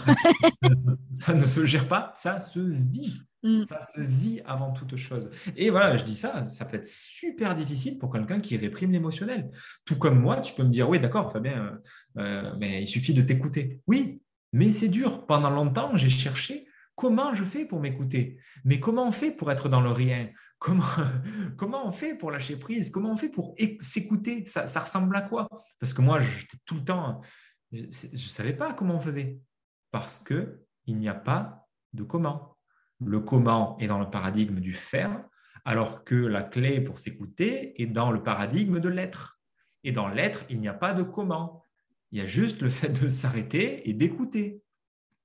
ça ne se gère pas, ça se vit. Mm. Ça se vit avant toute chose. Et voilà, je dis ça, ça peut être super difficile pour quelqu'un qui réprime l'émotionnel. Tout comme moi, tu peux me dire, oui, d'accord, Fabien, euh, euh, mais il suffit de t'écouter. Oui, mais c'est dur. Pendant longtemps, j'ai cherché comment je fais pour m'écouter. Mais comment on fait pour être dans le rien? Comment, comment on fait pour lâcher prise? Comment on fait pour s'écouter? Ça, ça ressemble à quoi? Parce que moi, j'étais tout le temps, je ne savais pas comment on faisait. Parce qu'il n'y a pas de comment le comment est dans le paradigme du faire, alors que la clé pour s'écouter est dans le paradigme de l'être. Et dans l'être, il n'y a pas de comment. Il y a juste le fait de s'arrêter et d'écouter.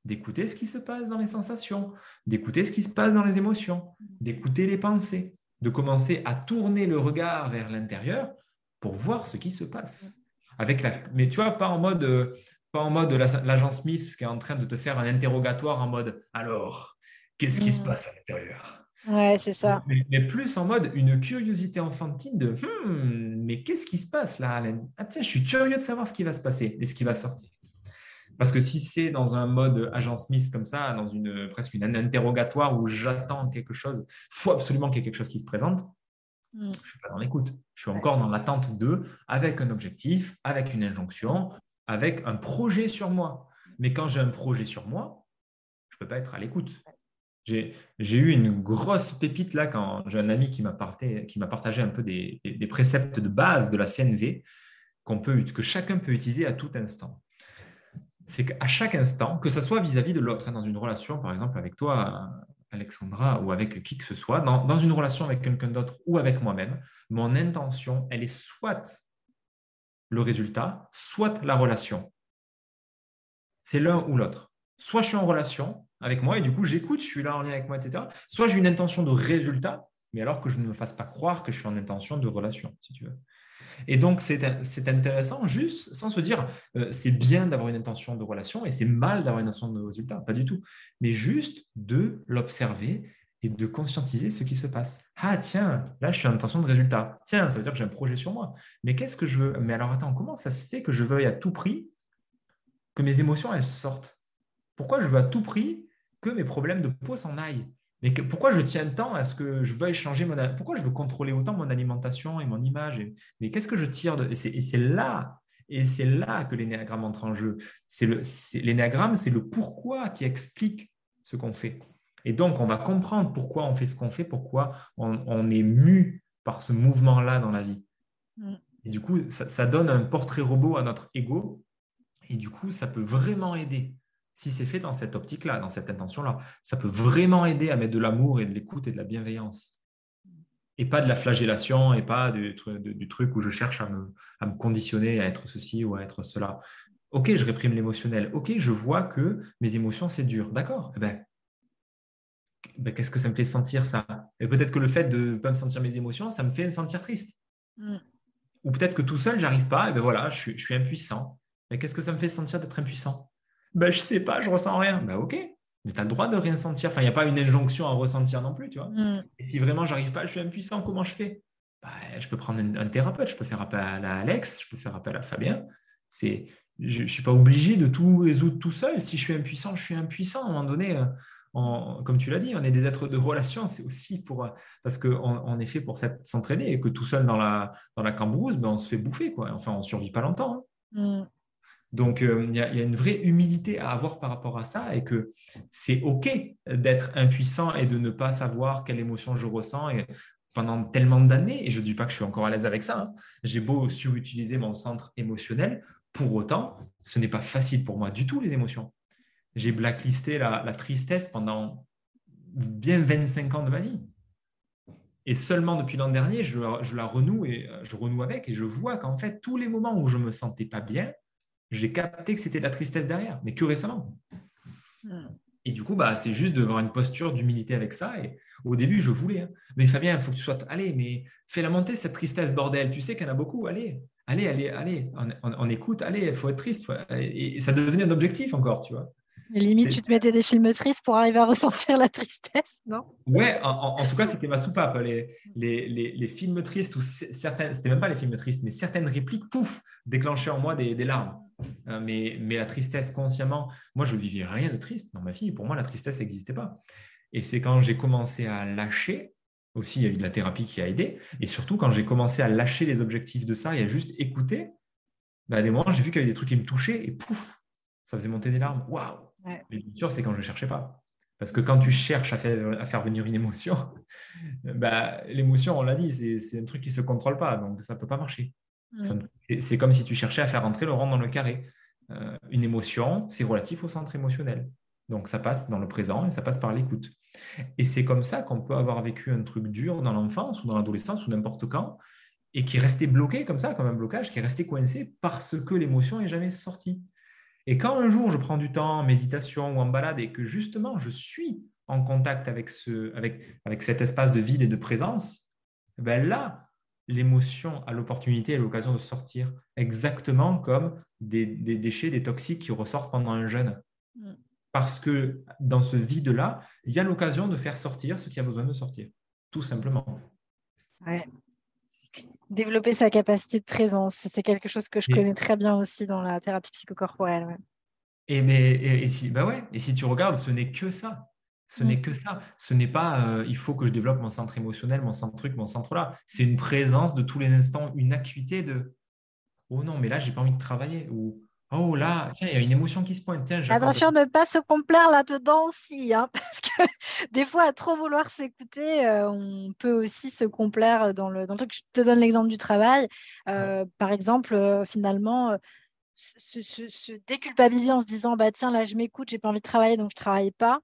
D'écouter ce qui se passe dans les sensations, d'écouter ce qui se passe dans les émotions, d'écouter les pensées, de commencer à tourner le regard vers l'intérieur pour voir ce qui se passe. Avec la... Mais tu vois, pas en mode, euh, Pas en mode l'agent Smith qui est en train de te faire un interrogatoire en mode alors, qu'est-ce qui se mm. passe à l'intérieur? Ouais, c'est ça. Mais, plus en mode une curiosité enfantine de hmm, mais qu'est-ce qui se passe là, Alain? Ah tiens, je suis curieux de savoir ce qui va se passer et ce qui va sortir. Parce que si c'est dans un mode agent Smith comme ça, dans une presque une, un interrogatoire où j'attends quelque chose, il faut absolument qu'il y ait quelque chose qui se présente, mm. je ne suis pas dans l'écoute. Je suis encore dans l'attente de, avec un objectif, avec une injonction, avec un projet sur moi. Mais quand j'ai un projet sur moi, je ne peux pas être à l'écoute. J'ai eu une grosse pépite là quand j'ai un ami qui m'a partagé, un peu des, préceptes de base de la CNV peut, que chacun peut utiliser à tout instant c'est qu'à chaque instant, que ce soit vis-à-vis de l'autre, hein, dans une relation, par exemple avec toi, Alexandra, ou avec qui que ce soit, dans, une relation avec quelqu'un d'autre ou avec moi-même, mon intention, elle est soit le résultat, soit la relation. C'est l'un ou l'autre. Soit je suis en relation avec moi et du coup j'écoute, je suis là en lien avec moi, etc. Soit j'ai une intention de résultat, mais alors que je ne me fasse pas croire que je suis en intention de relation, si tu veux. Et donc, c'est intéressant juste sans se dire euh, c'est bien d'avoir une intention de relation et c'est mal d'avoir une intention de résultat, pas du tout. Mais juste de l'observer et de conscientiser ce qui se passe. Ah tiens, là je suis en intention de résultat. Tiens, ça veut dire que j'ai un projet sur moi. Mais qu'est-ce que je veux? Mais alors attends, comment ça se fait que je veuille à tout prix que mes émotions elles sortent? Pourquoi je veux à tout prix que mes problèmes de peau s'en aillent mais pourquoi je tiens tant à ce que je veuille changer mon... Pourquoi je veux contrôler autant mon alimentation et mon image Mais qu'est-ce que je tire de... Et c'est là, et c'est là que l'énéagramme entre en jeu. L'énéagramme, c'est le pourquoi qui explique ce qu'on fait. Et donc, on va comprendre pourquoi on fait ce qu'on fait, pourquoi on, est mu par ce mouvement-là dans la vie. Mm. Et du coup, ça, ça donne un portrait robot à notre ego. Et du coup, ça peut vraiment aider si c'est fait dans cette optique-là, dans cette intention-là, ça peut vraiment aider à mettre de l'amour et de l'écoute et de la bienveillance. Et pas de la flagellation et pas du, truc où je cherche à me, conditionner à être ceci ou à être cela. Ok, je réprime l'émotionnel. Ok, je vois que mes émotions, c'est dur. D'accord. Eh ben, ben, qu'est-ce que ça me fait sentir ça? Et peut-être que le fait de ne pas me sentir mes émotions, ça me fait me sentir triste. Mm. Ou peut-être que tout seul, j'arrive pas, et ben voilà, je suis, je suis impuissant. Mais qu'est-ce que ça me fait sentir d'être impuissant? Ben, je sais pas, je ressens rien. Ben, ok, mais tu as le droit de rien sentir. Enfin, il n'y a pas une injonction à ressentir non plus, tu vois. Mm. Et si vraiment j'arrive pas, je suis impuissant, comment je fais? Ben, Je peux prendre un, thérapeute, je peux faire appel à Alex, je peux faire appel à Fabien. C'est, je ne suis pas obligé de tout résoudre tout seul. Si je suis impuissant, je suis impuissant. À un moment donné, euh, comme tu l'as dit, on est des êtres de relation. C'est aussi pour parce qu'on on est fait pour s'entraîner et que tout seul dans la dans la cambrousse, ben, on se fait bouffer quoi. Enfin, on survit pas longtemps. Hein. Mm. Donc, euh, il y, a une vraie humilité à avoir par rapport à ça et que c'est OK d'être impuissant et de ne pas savoir quelle émotion je ressens pendant tellement d'années. Et je ne dis pas que je suis encore à l'aise avec ça. Hein. J'ai beau surutiliser mon centre émotionnel. Pour autant, ce n'est pas facile pour moi du tout, les émotions. J'ai blacklisté la, tristesse pendant bien 25 ans de ma vie. Et seulement depuis l'an dernier, je, je, la renoue et je renoue avec et je vois qu'en fait, tous les moments où je me sentais pas bien, j'ai capté que c'était de la tristesse derrière, mais que récemment. Hmm. Et du coup, bah, c'est juste d'avoir une posture d'humilité avec ça. Et au début, je voulais. Hein. Mais Fabien, il faut que tu sois. Allez, mais fais-la monter, cette tristesse, bordel. Tu sais qu'il y en a beaucoup. Allez, allez, allez, allez. On, écoute, allez, il faut être triste. Et ça devenait un objectif encore, tu vois. limite, tu te mettais des films tristes pour arriver à ressentir la tristesse, non? Ouais, en, tout cas, c'était ma soupape. Les, les, les, films tristes, ou certaines, c'était même pas les films tristes, mais certaines répliques, pouf, déclenchaient en moi des, des larmes. Euh, mais, mais la tristesse consciemment, moi, je ne vivais rien de triste dans ma vie. Pour moi, la tristesse n'existait pas. Et c'est quand j'ai commencé à lâcher, aussi, il y a eu de la thérapie qui a aidé. Et surtout, quand j'ai commencé à lâcher les objectifs de ça et à juste écouter, bah, des moments, j'ai vu qu'il y avait des trucs qui me touchaient et pouf, ça faisait monter des larmes. Waouh Mais bien sûr, c'est quand je ne cherchais pas. Parce que quand tu cherches à faire, à faire venir une émotion, bah, l'émotion, on l'a dit, c'est un truc qui ne se contrôle pas. Donc, ça ne peut pas marcher. C'est comme si tu cherchais à faire rentrer le rond dans le carré. Euh, une émotion, c'est relatif au centre émotionnel. Donc ça passe dans le présent et ça passe par l'écoute. Et c'est comme ça qu'on peut avoir vécu un truc dur dans l'enfance ou dans l'adolescence ou n'importe quand et qui est resté bloqué comme ça, comme un blocage, qui est resté coincé parce que l'émotion n'est jamais sortie. Et quand un jour je prends du temps en méditation ou en balade et que justement je suis en contact avec, ce, avec, avec cet espace de vide et de présence, ben là, l'émotion a l'opportunité et l'occasion de sortir, exactement comme des, déchets, des toxiques qui ressortent pendant un jeûne. Mm. Parce que dans ce vide-là, il y a l'occasion de faire sortir ce qui a besoin de sortir, tout simplement. Développer sa capacité de présence, c'est quelque chose que je connais très bien aussi dans la thérapie psychocorporelle. Et, mais, et, si, bah ouais, et si tu regardes, ce n'est que ça. Ce n'est mm. que ça. Ce n'est pas euh, il faut que je développe mon centre émotionnel, mon centre truc, mon centre là. C'est une présence de tous les instants, une acuité de oh non, mais là, j'ai pas envie de travailler. Ou oh là, tiens, il y a une émotion qui se pointe. Attention de ne pas se complaire là-dedans aussi, hein, parce que des fois, à trop vouloir s'écouter, euh, on peut aussi se complaire dans le, dans le truc. Je te donne l'exemple du travail. Euh, par exemple, finalement. Se, déculpabiliser en se disant bah tiens là je m'écoute j'ai pas envie de travailler donc je travaille pas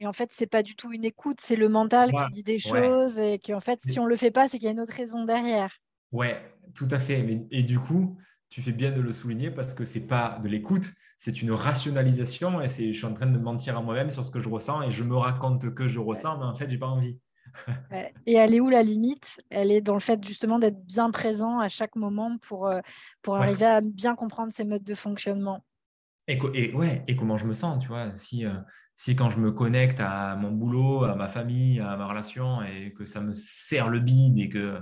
et en fait, c'est pas du tout une écoute, c'est le mental qui dit des choses et qu'en fait, si on le fait pas, c'est qu'il y a une autre raison derrière. Ouais, tout à fait. et du coup, tu fais bien de le souligner parce que c'est pas de l'écoute, c'est une rationalisation et c'est je suis en train de mentir à moi-même sur ce que je ressens et je me raconte que je ressens, mais en fait, j'ai pas envie. Et elle est où la limite? Elle est dans le fait justement d'être bien présent à chaque moment pour, euh, pour arriver à bien comprendre ses modes de fonctionnement. Et, ouais, et comment je me sens, tu vois. Si, euh, si quand je me connecte à mon boulot, à ma famille, à ma relation, et que ça me serre le bide, et que,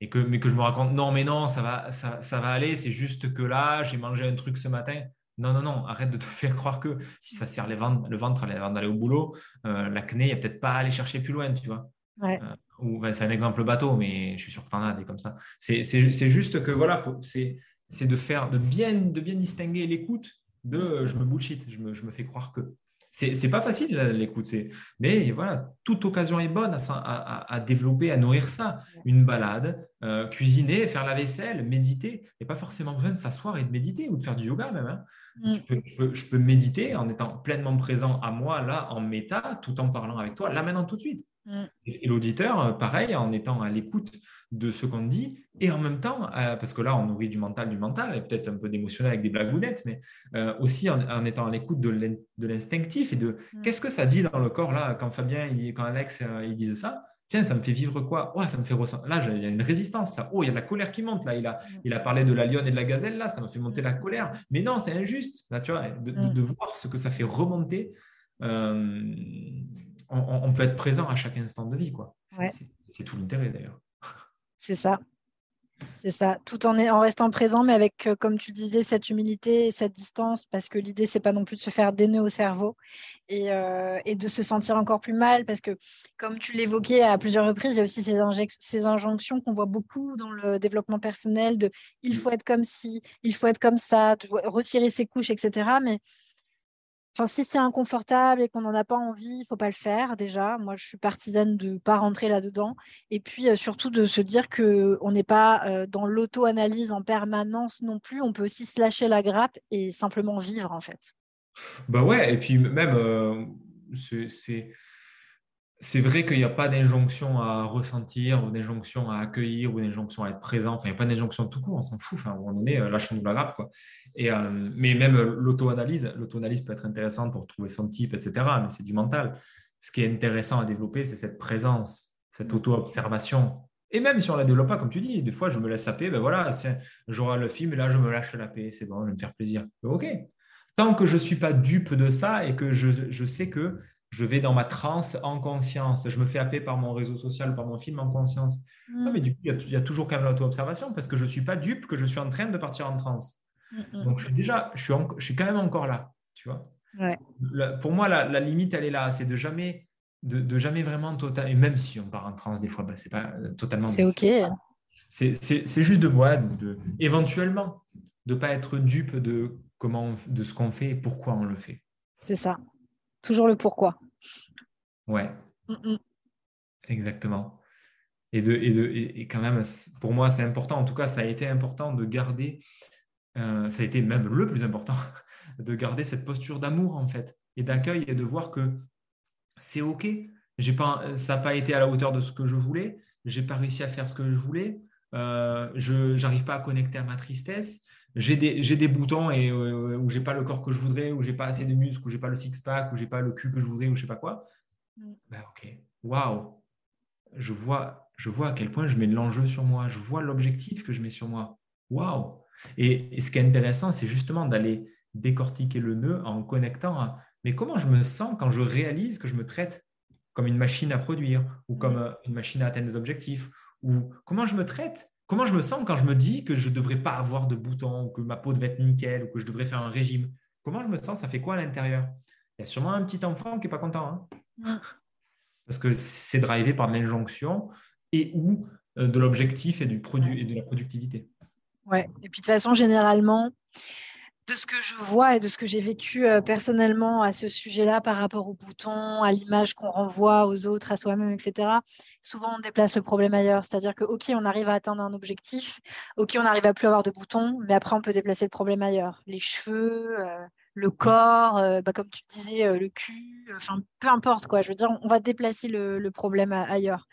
et que, mais que je me raconte, non, mais non, ça va, ça, ça va aller, c'est juste que là, j'ai mangé un truc ce matin. Non, non, non, arrête de te faire croire que si ça serre les ventres, le ventre avant d'aller au boulot, euh, l'acné, il n'y a peut-être pas à aller chercher plus loin, tu vois. Ouais. Euh, ou, c'est un exemple bateau, mais je suis sûr que tu en as des comme ça. C'est juste que voilà, c'est de faire, de bien, de bien distinguer l'écoute de euh, je me bullshit, je me, je me fais croire que. C'est pas facile l'écoute, mais voilà, toute occasion est bonne à, à, développer, à nourrir ça. Une balade, euh, cuisiner, faire la vaisselle, méditer. Il n'y a pas forcément besoin de s'asseoir et de méditer ou de faire du yoga même. Hein. Mm. je, peux, je, peux, méditer en étant pleinement présent à moi, là, en méta, tout en parlant avec toi, là maintenant, tout de suite. Mm. Et, l'auditeur, euh, pareil, en étant à l'écoute de ce qu'on dit, et en même temps, euh, parce que là, on nourrit du mental, du mental, et peut-être un peu d'émotionnel avec des blagounettes, mais euh, aussi en, étant à l'écoute de l'instinctif et de mm. qu'est-ce que ça dit dans le corps, là, quand Fabien, il, quand Alex, ils disent ça, tiens, ça me fait vivre quoi? Oh, ça me fait ressentir. Là, il y a une résistance. Là, oh, il y a de la colère qui monte. Là, il a, mm. il a parlé de la lionne et de la gazelle. Là, ça me fait monter la colère. Mais non, c'est injuste. Là, tu vois, de, voir ce que ça fait remonter on, peut être présent à chaque instant de vie. quoi. C'est tout l'intérêt d'ailleurs. C'est ça. C'est ça, tout en, en, restant présent, mais avec, euh, comme tu disais, cette humilité et cette distance, parce que l'idée, c'est pas non plus de se faire des nœuds au cerveau et, euh, de se sentir encore plus mal, parce que, comme tu l'évoquais à plusieurs reprises, il y a aussi ces, ces injonctions qu'on voit beaucoup dans le développement personnel de il faut être comme ci, il faut être comme ça, retirer ses couches, etc. Mais Si c'est inconfortable et qu'on n'en a pas envie, il ne faut pas le faire déjà. Moi, je suis partisane de ne pas rentrer là-dedans. Et puis euh, surtout de se dire qu'on n'est pas euh, dans l'auto-analyse en permanence non plus. On peut aussi se lâcher la grappe et simplement vivre en fait. Bah ouais, et puis même, euh, c'est c'est vrai qu'il n'y a pas d'injonction à ressentir, ou d'injonction à accueillir, ou d'injonction à être présent. Enfin, il n'y a pas d'injonction tout court, on s'en fout. Enfin, à un moment donné, euh, lâchons-nous la grappe. Et, euh, mais même l'auto-analyse, l'auto-analyse peut être intéressante pour trouver son type, etc. Mais c'est du mental. Ce qui est intéressant à développer, c'est cette présence, cette auto-observation. Et même si on ne la développe pas, comme tu dis, des fois, je me laisse saper, ben voilà, j'aurai le film et là, je me lâche la paix. C'est bon, je vais me faire plaisir. OK. Tant que je ne suis pas dupe de ça et que je, je sais que je vais dans ma transe en conscience. Je me fais appeler par mon réseau social, par mon film en conscience. Mm. mais du coup, il y, a toujours quand même l'auto-observation parce que je ne suis pas dupe que je suis en train de partir en transe. Mm, mm. Donc, je suis déjà, je suis, je suis quand même encore là, tu vois. pour moi, la, limite, elle est là. C'est de jamais, de, jamais vraiment total. Et même si on part en transe des fois, bah, c'est pas euh, totalement. C'est OK. C'est juste de moi, de, éventuellement, de ne pas être dupe de, comment, de ce qu'on fait et pourquoi on le fait. C'est ça. Toujours le pourquoi. Ouais. Exactement. Et, de, et, de, et, quand même, pour moi, c'est important. En tout cas, ça a été important de garder, euh, ça a été même le plus important, de garder cette posture d'amour, en fait, et d'accueil et de voir que c'est OK. Pas, ça n'a pas été à la hauteur de ce que je voulais. J'ai pas réussi à faire ce que je voulais. Euh, je n'arrive pas à connecter à ma tristesse j'ai des, des, boutons et euh, où j'ai pas le corps que je voudrais, où j'ai pas assez de muscles, où j'ai pas le six-pack, où j'ai pas le cul que je voudrais, ou je sais pas quoi. Mm. Ben, ok, waouh, je vois, je vois à quel point je mets de l'enjeu sur moi, je vois l'objectif que je mets sur moi. Waouh et, ce qui est intéressant, c'est justement d'aller décortiquer le nœud en connectant à mais comment je me sens quand je réalise que je me traite comme une machine à produire ou comme mm. euh, une machine à atteindre des objectifs ou comment je me traite Comment je me sens quand je me dis que je ne devrais pas avoir de boutons, ou que ma peau devait être nickel, ou que je devrais faire un régime? Comment je me sens? Ça fait quoi à l'intérieur? Il y a sûrement un petit enfant qui n'est pas content. Hein. Parce que c'est drivé par l'injonction et ou euh, de l'objectif et, du produit, et de la productivité. Ouais, et puis de toute façon, généralement, de ce que je vois et de ce que j'ai vécu euh, personnellement à ce sujet-là par rapport aux boutons, à l'image qu'on renvoie aux autres, à soi-même, etc., souvent on déplace le problème ailleurs. C'est-à-dire que, OK, on arrive à atteindre un objectif, OK, on n'arrive à plus avoir de boutons, mais après on peut déplacer le problème ailleurs. Les cheveux, euh, le corps, euh, bah, comme tu disais, le cul, enfin peu importe quoi. Je veux dire, on va déplacer le, problème ailleurs.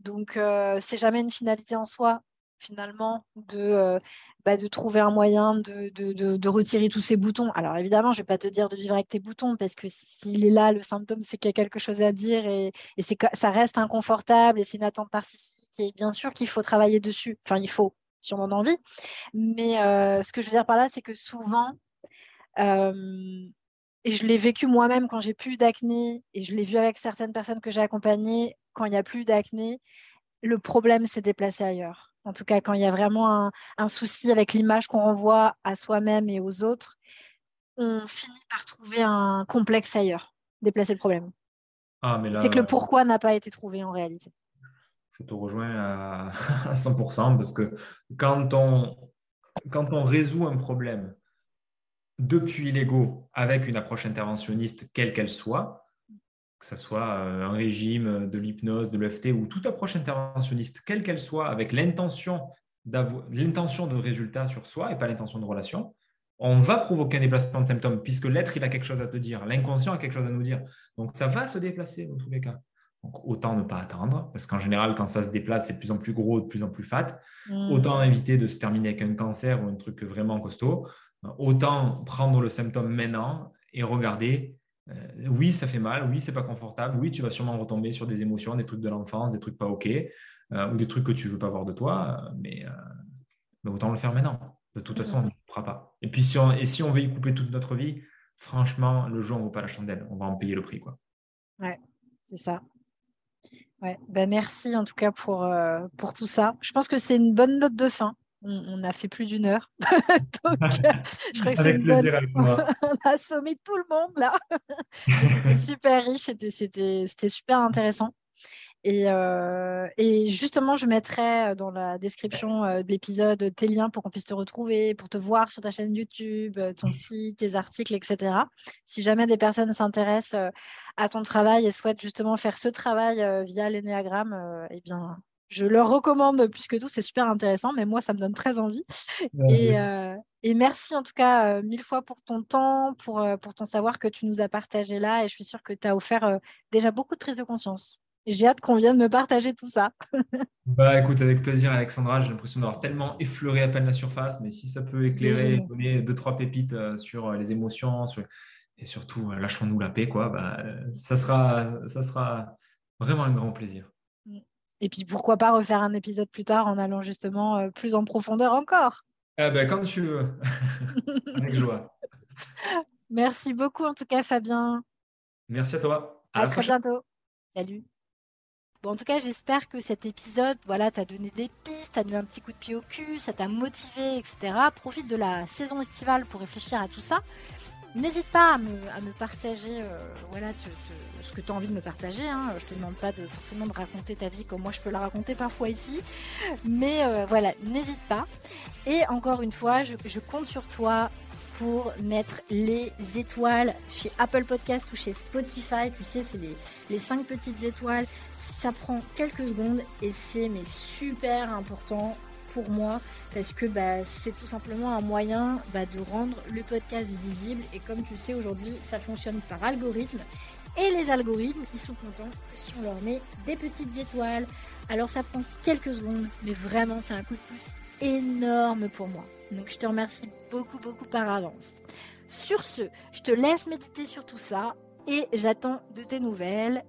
Donc, c'est jamais une finalité en soi finalement de bah, de trouver un moyen de, retirer tous ces boutons. Alors évidemment, je ne vais pas te dire de vivre avec tes boutons, parce que s'il est là, le symptôme, c'est qu'il y a quelque chose à dire et, et ça reste inconfortable et c'est une attente narcissique. Et bien sûr qu'il faut travailler dessus. Enfin, il faut, si on en a envie. Mais euh, ce que je veux dire par là, c'est que souvent, euh, et je l'ai vécu moi-même quand j'ai plus d'acné, et je l'ai vu avec certaines personnes que j'ai accompagnées, quand il n'y a plus d'acné, le problème s'est déplacé ailleurs en tout cas quand il y a vraiment un, souci avec l'image qu'on renvoie à soi-même et aux autres, on finit par trouver un complexe ailleurs, déplacer le problème. Ah, c'est que le pourquoi n'a pas été trouvé en réalité. Je te rejoins à, 100% parce que quand on, quand on résout un problème depuis l'ego avec une approche interventionniste, quelle qu'elle soit, que ce soit euh, un régime, de l'hypnose, de l'EFT ou toute approche interventionniste, quelle qu'elle soit, avec l'intention l'intention de résultat sur soi et pas l'intention de relation, on va provoquer un déplacement de symptômes puisque l'être, il a quelque chose à te dire, l'inconscient a quelque chose à nous dire. Donc, ça va se déplacer dans tous les cas. Donc, autant ne pas attendre, parce qu'en général, quand ça se déplace, c'est de plus en plus gros, de plus en plus fat. Mmh. Autant éviter de se terminer avec un cancer ou un truc vraiment costaud. Autant prendre le symptôme maintenant et regarder euh, oui, ça fait mal, oui, c'est pas confortable, oui, tu vas sûrement retomber sur des émotions, des trucs de l'enfance, des trucs pas OK, euh, ou des trucs que tu veux pas voir de toi, euh, mais, autant le faire maintenant. De toute façon, on ne le fera pas. Et puis, si on, et si on veut y couper toute notre vie, franchement, le jeu, on ne vaut pas la chandelle. On va en payer le prix. Quoi. Ouais, c'est ça. Ouais. Ben, merci en tout cas pour, pour tout ça. Je pense que c'est une bonne note de fin on, a fait plus d'une heure. je crois que c'est une bonne... on a assommé tout le monde là. c'était super riche, c'était super intéressant. Euh, et, justement, je mettrai euh, dans la description euh, de l'épisode tes liens pour qu'on puisse te retrouver, pour te voir sur ta chaîne YouTube, ton site, tes articles, etc. Si jamais des personnes s'intéressent à ton travail et souhaitent justement faire ce travail via l'énéagramme, eh bien, je leur recommande plus que tout, c'est super intéressant, mais moi, ça me donne très envie. Euh, et, merci en tout cas euh, mille fois pour ton temps, pour, euh, pour ton savoir que tu nous as partagé là. Et je suis sûre que tu as offert déjà beaucoup de prise de conscience. J'ai hâte qu'on vienne me partager tout ça. bah écoute, avec plaisir Alexandra, j'ai l'impression d'avoir tellement effleuré à peine la surface, mais si ça peut éclairer, donner deux, trois pépites sur les émotions et surtout lâchons-nous la paix, quoi, bah, ça, sera, ça sera vraiment un grand plaisir. Et puis pourquoi pas refaire un épisode plus tard en allant justement euh, plus en profondeur encore. Eh ben, comme tu veux, avec joie. Merci beaucoup en tout cas Fabien. Merci à toi. À, très bientôt. Salut. Bon, en tout cas, j'espère que cet épisode, voilà, t'a donné des pistes, t'a mis un petit coup de pied au cul, ça t'a motivé, etc. Profite de la saison estivale pour réfléchir à tout ça. N'hésite pas à me, partager euh, voilà, ce que tu as envie de me partager. Hein. Je ne te demande pas forcément de raconter ta vie comme moi je peux la raconter parfois ici. Mais euh, voilà, n'hésite pas. Et encore une fois, je, compte sur toi pour mettre les étoiles chez Apple Podcast ou chez Spotify. Tu sais, c'est les, les 5 petites étoiles. Ça prend quelques secondes et c'est super important pour moi parce que bah, c'est tout simplement un moyen bah, de rendre le podcast visible. Et comme tu sais aujourd'hui ça fonctionne par algorithme. Et les algorithmes ils sont contents si on leur met des petites étoiles. Alors ça prend quelques secondes mais vraiment c'est un coup de pouce énorme pour moi. Donc je te remercie beaucoup beaucoup par avance. Sur ce je te laisse méditer sur tout ça et j'attends de tes nouvelles.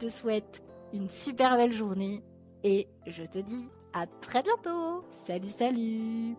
Je te souhaite une super belle journée Et je te dis à très bientôt. Salut, salut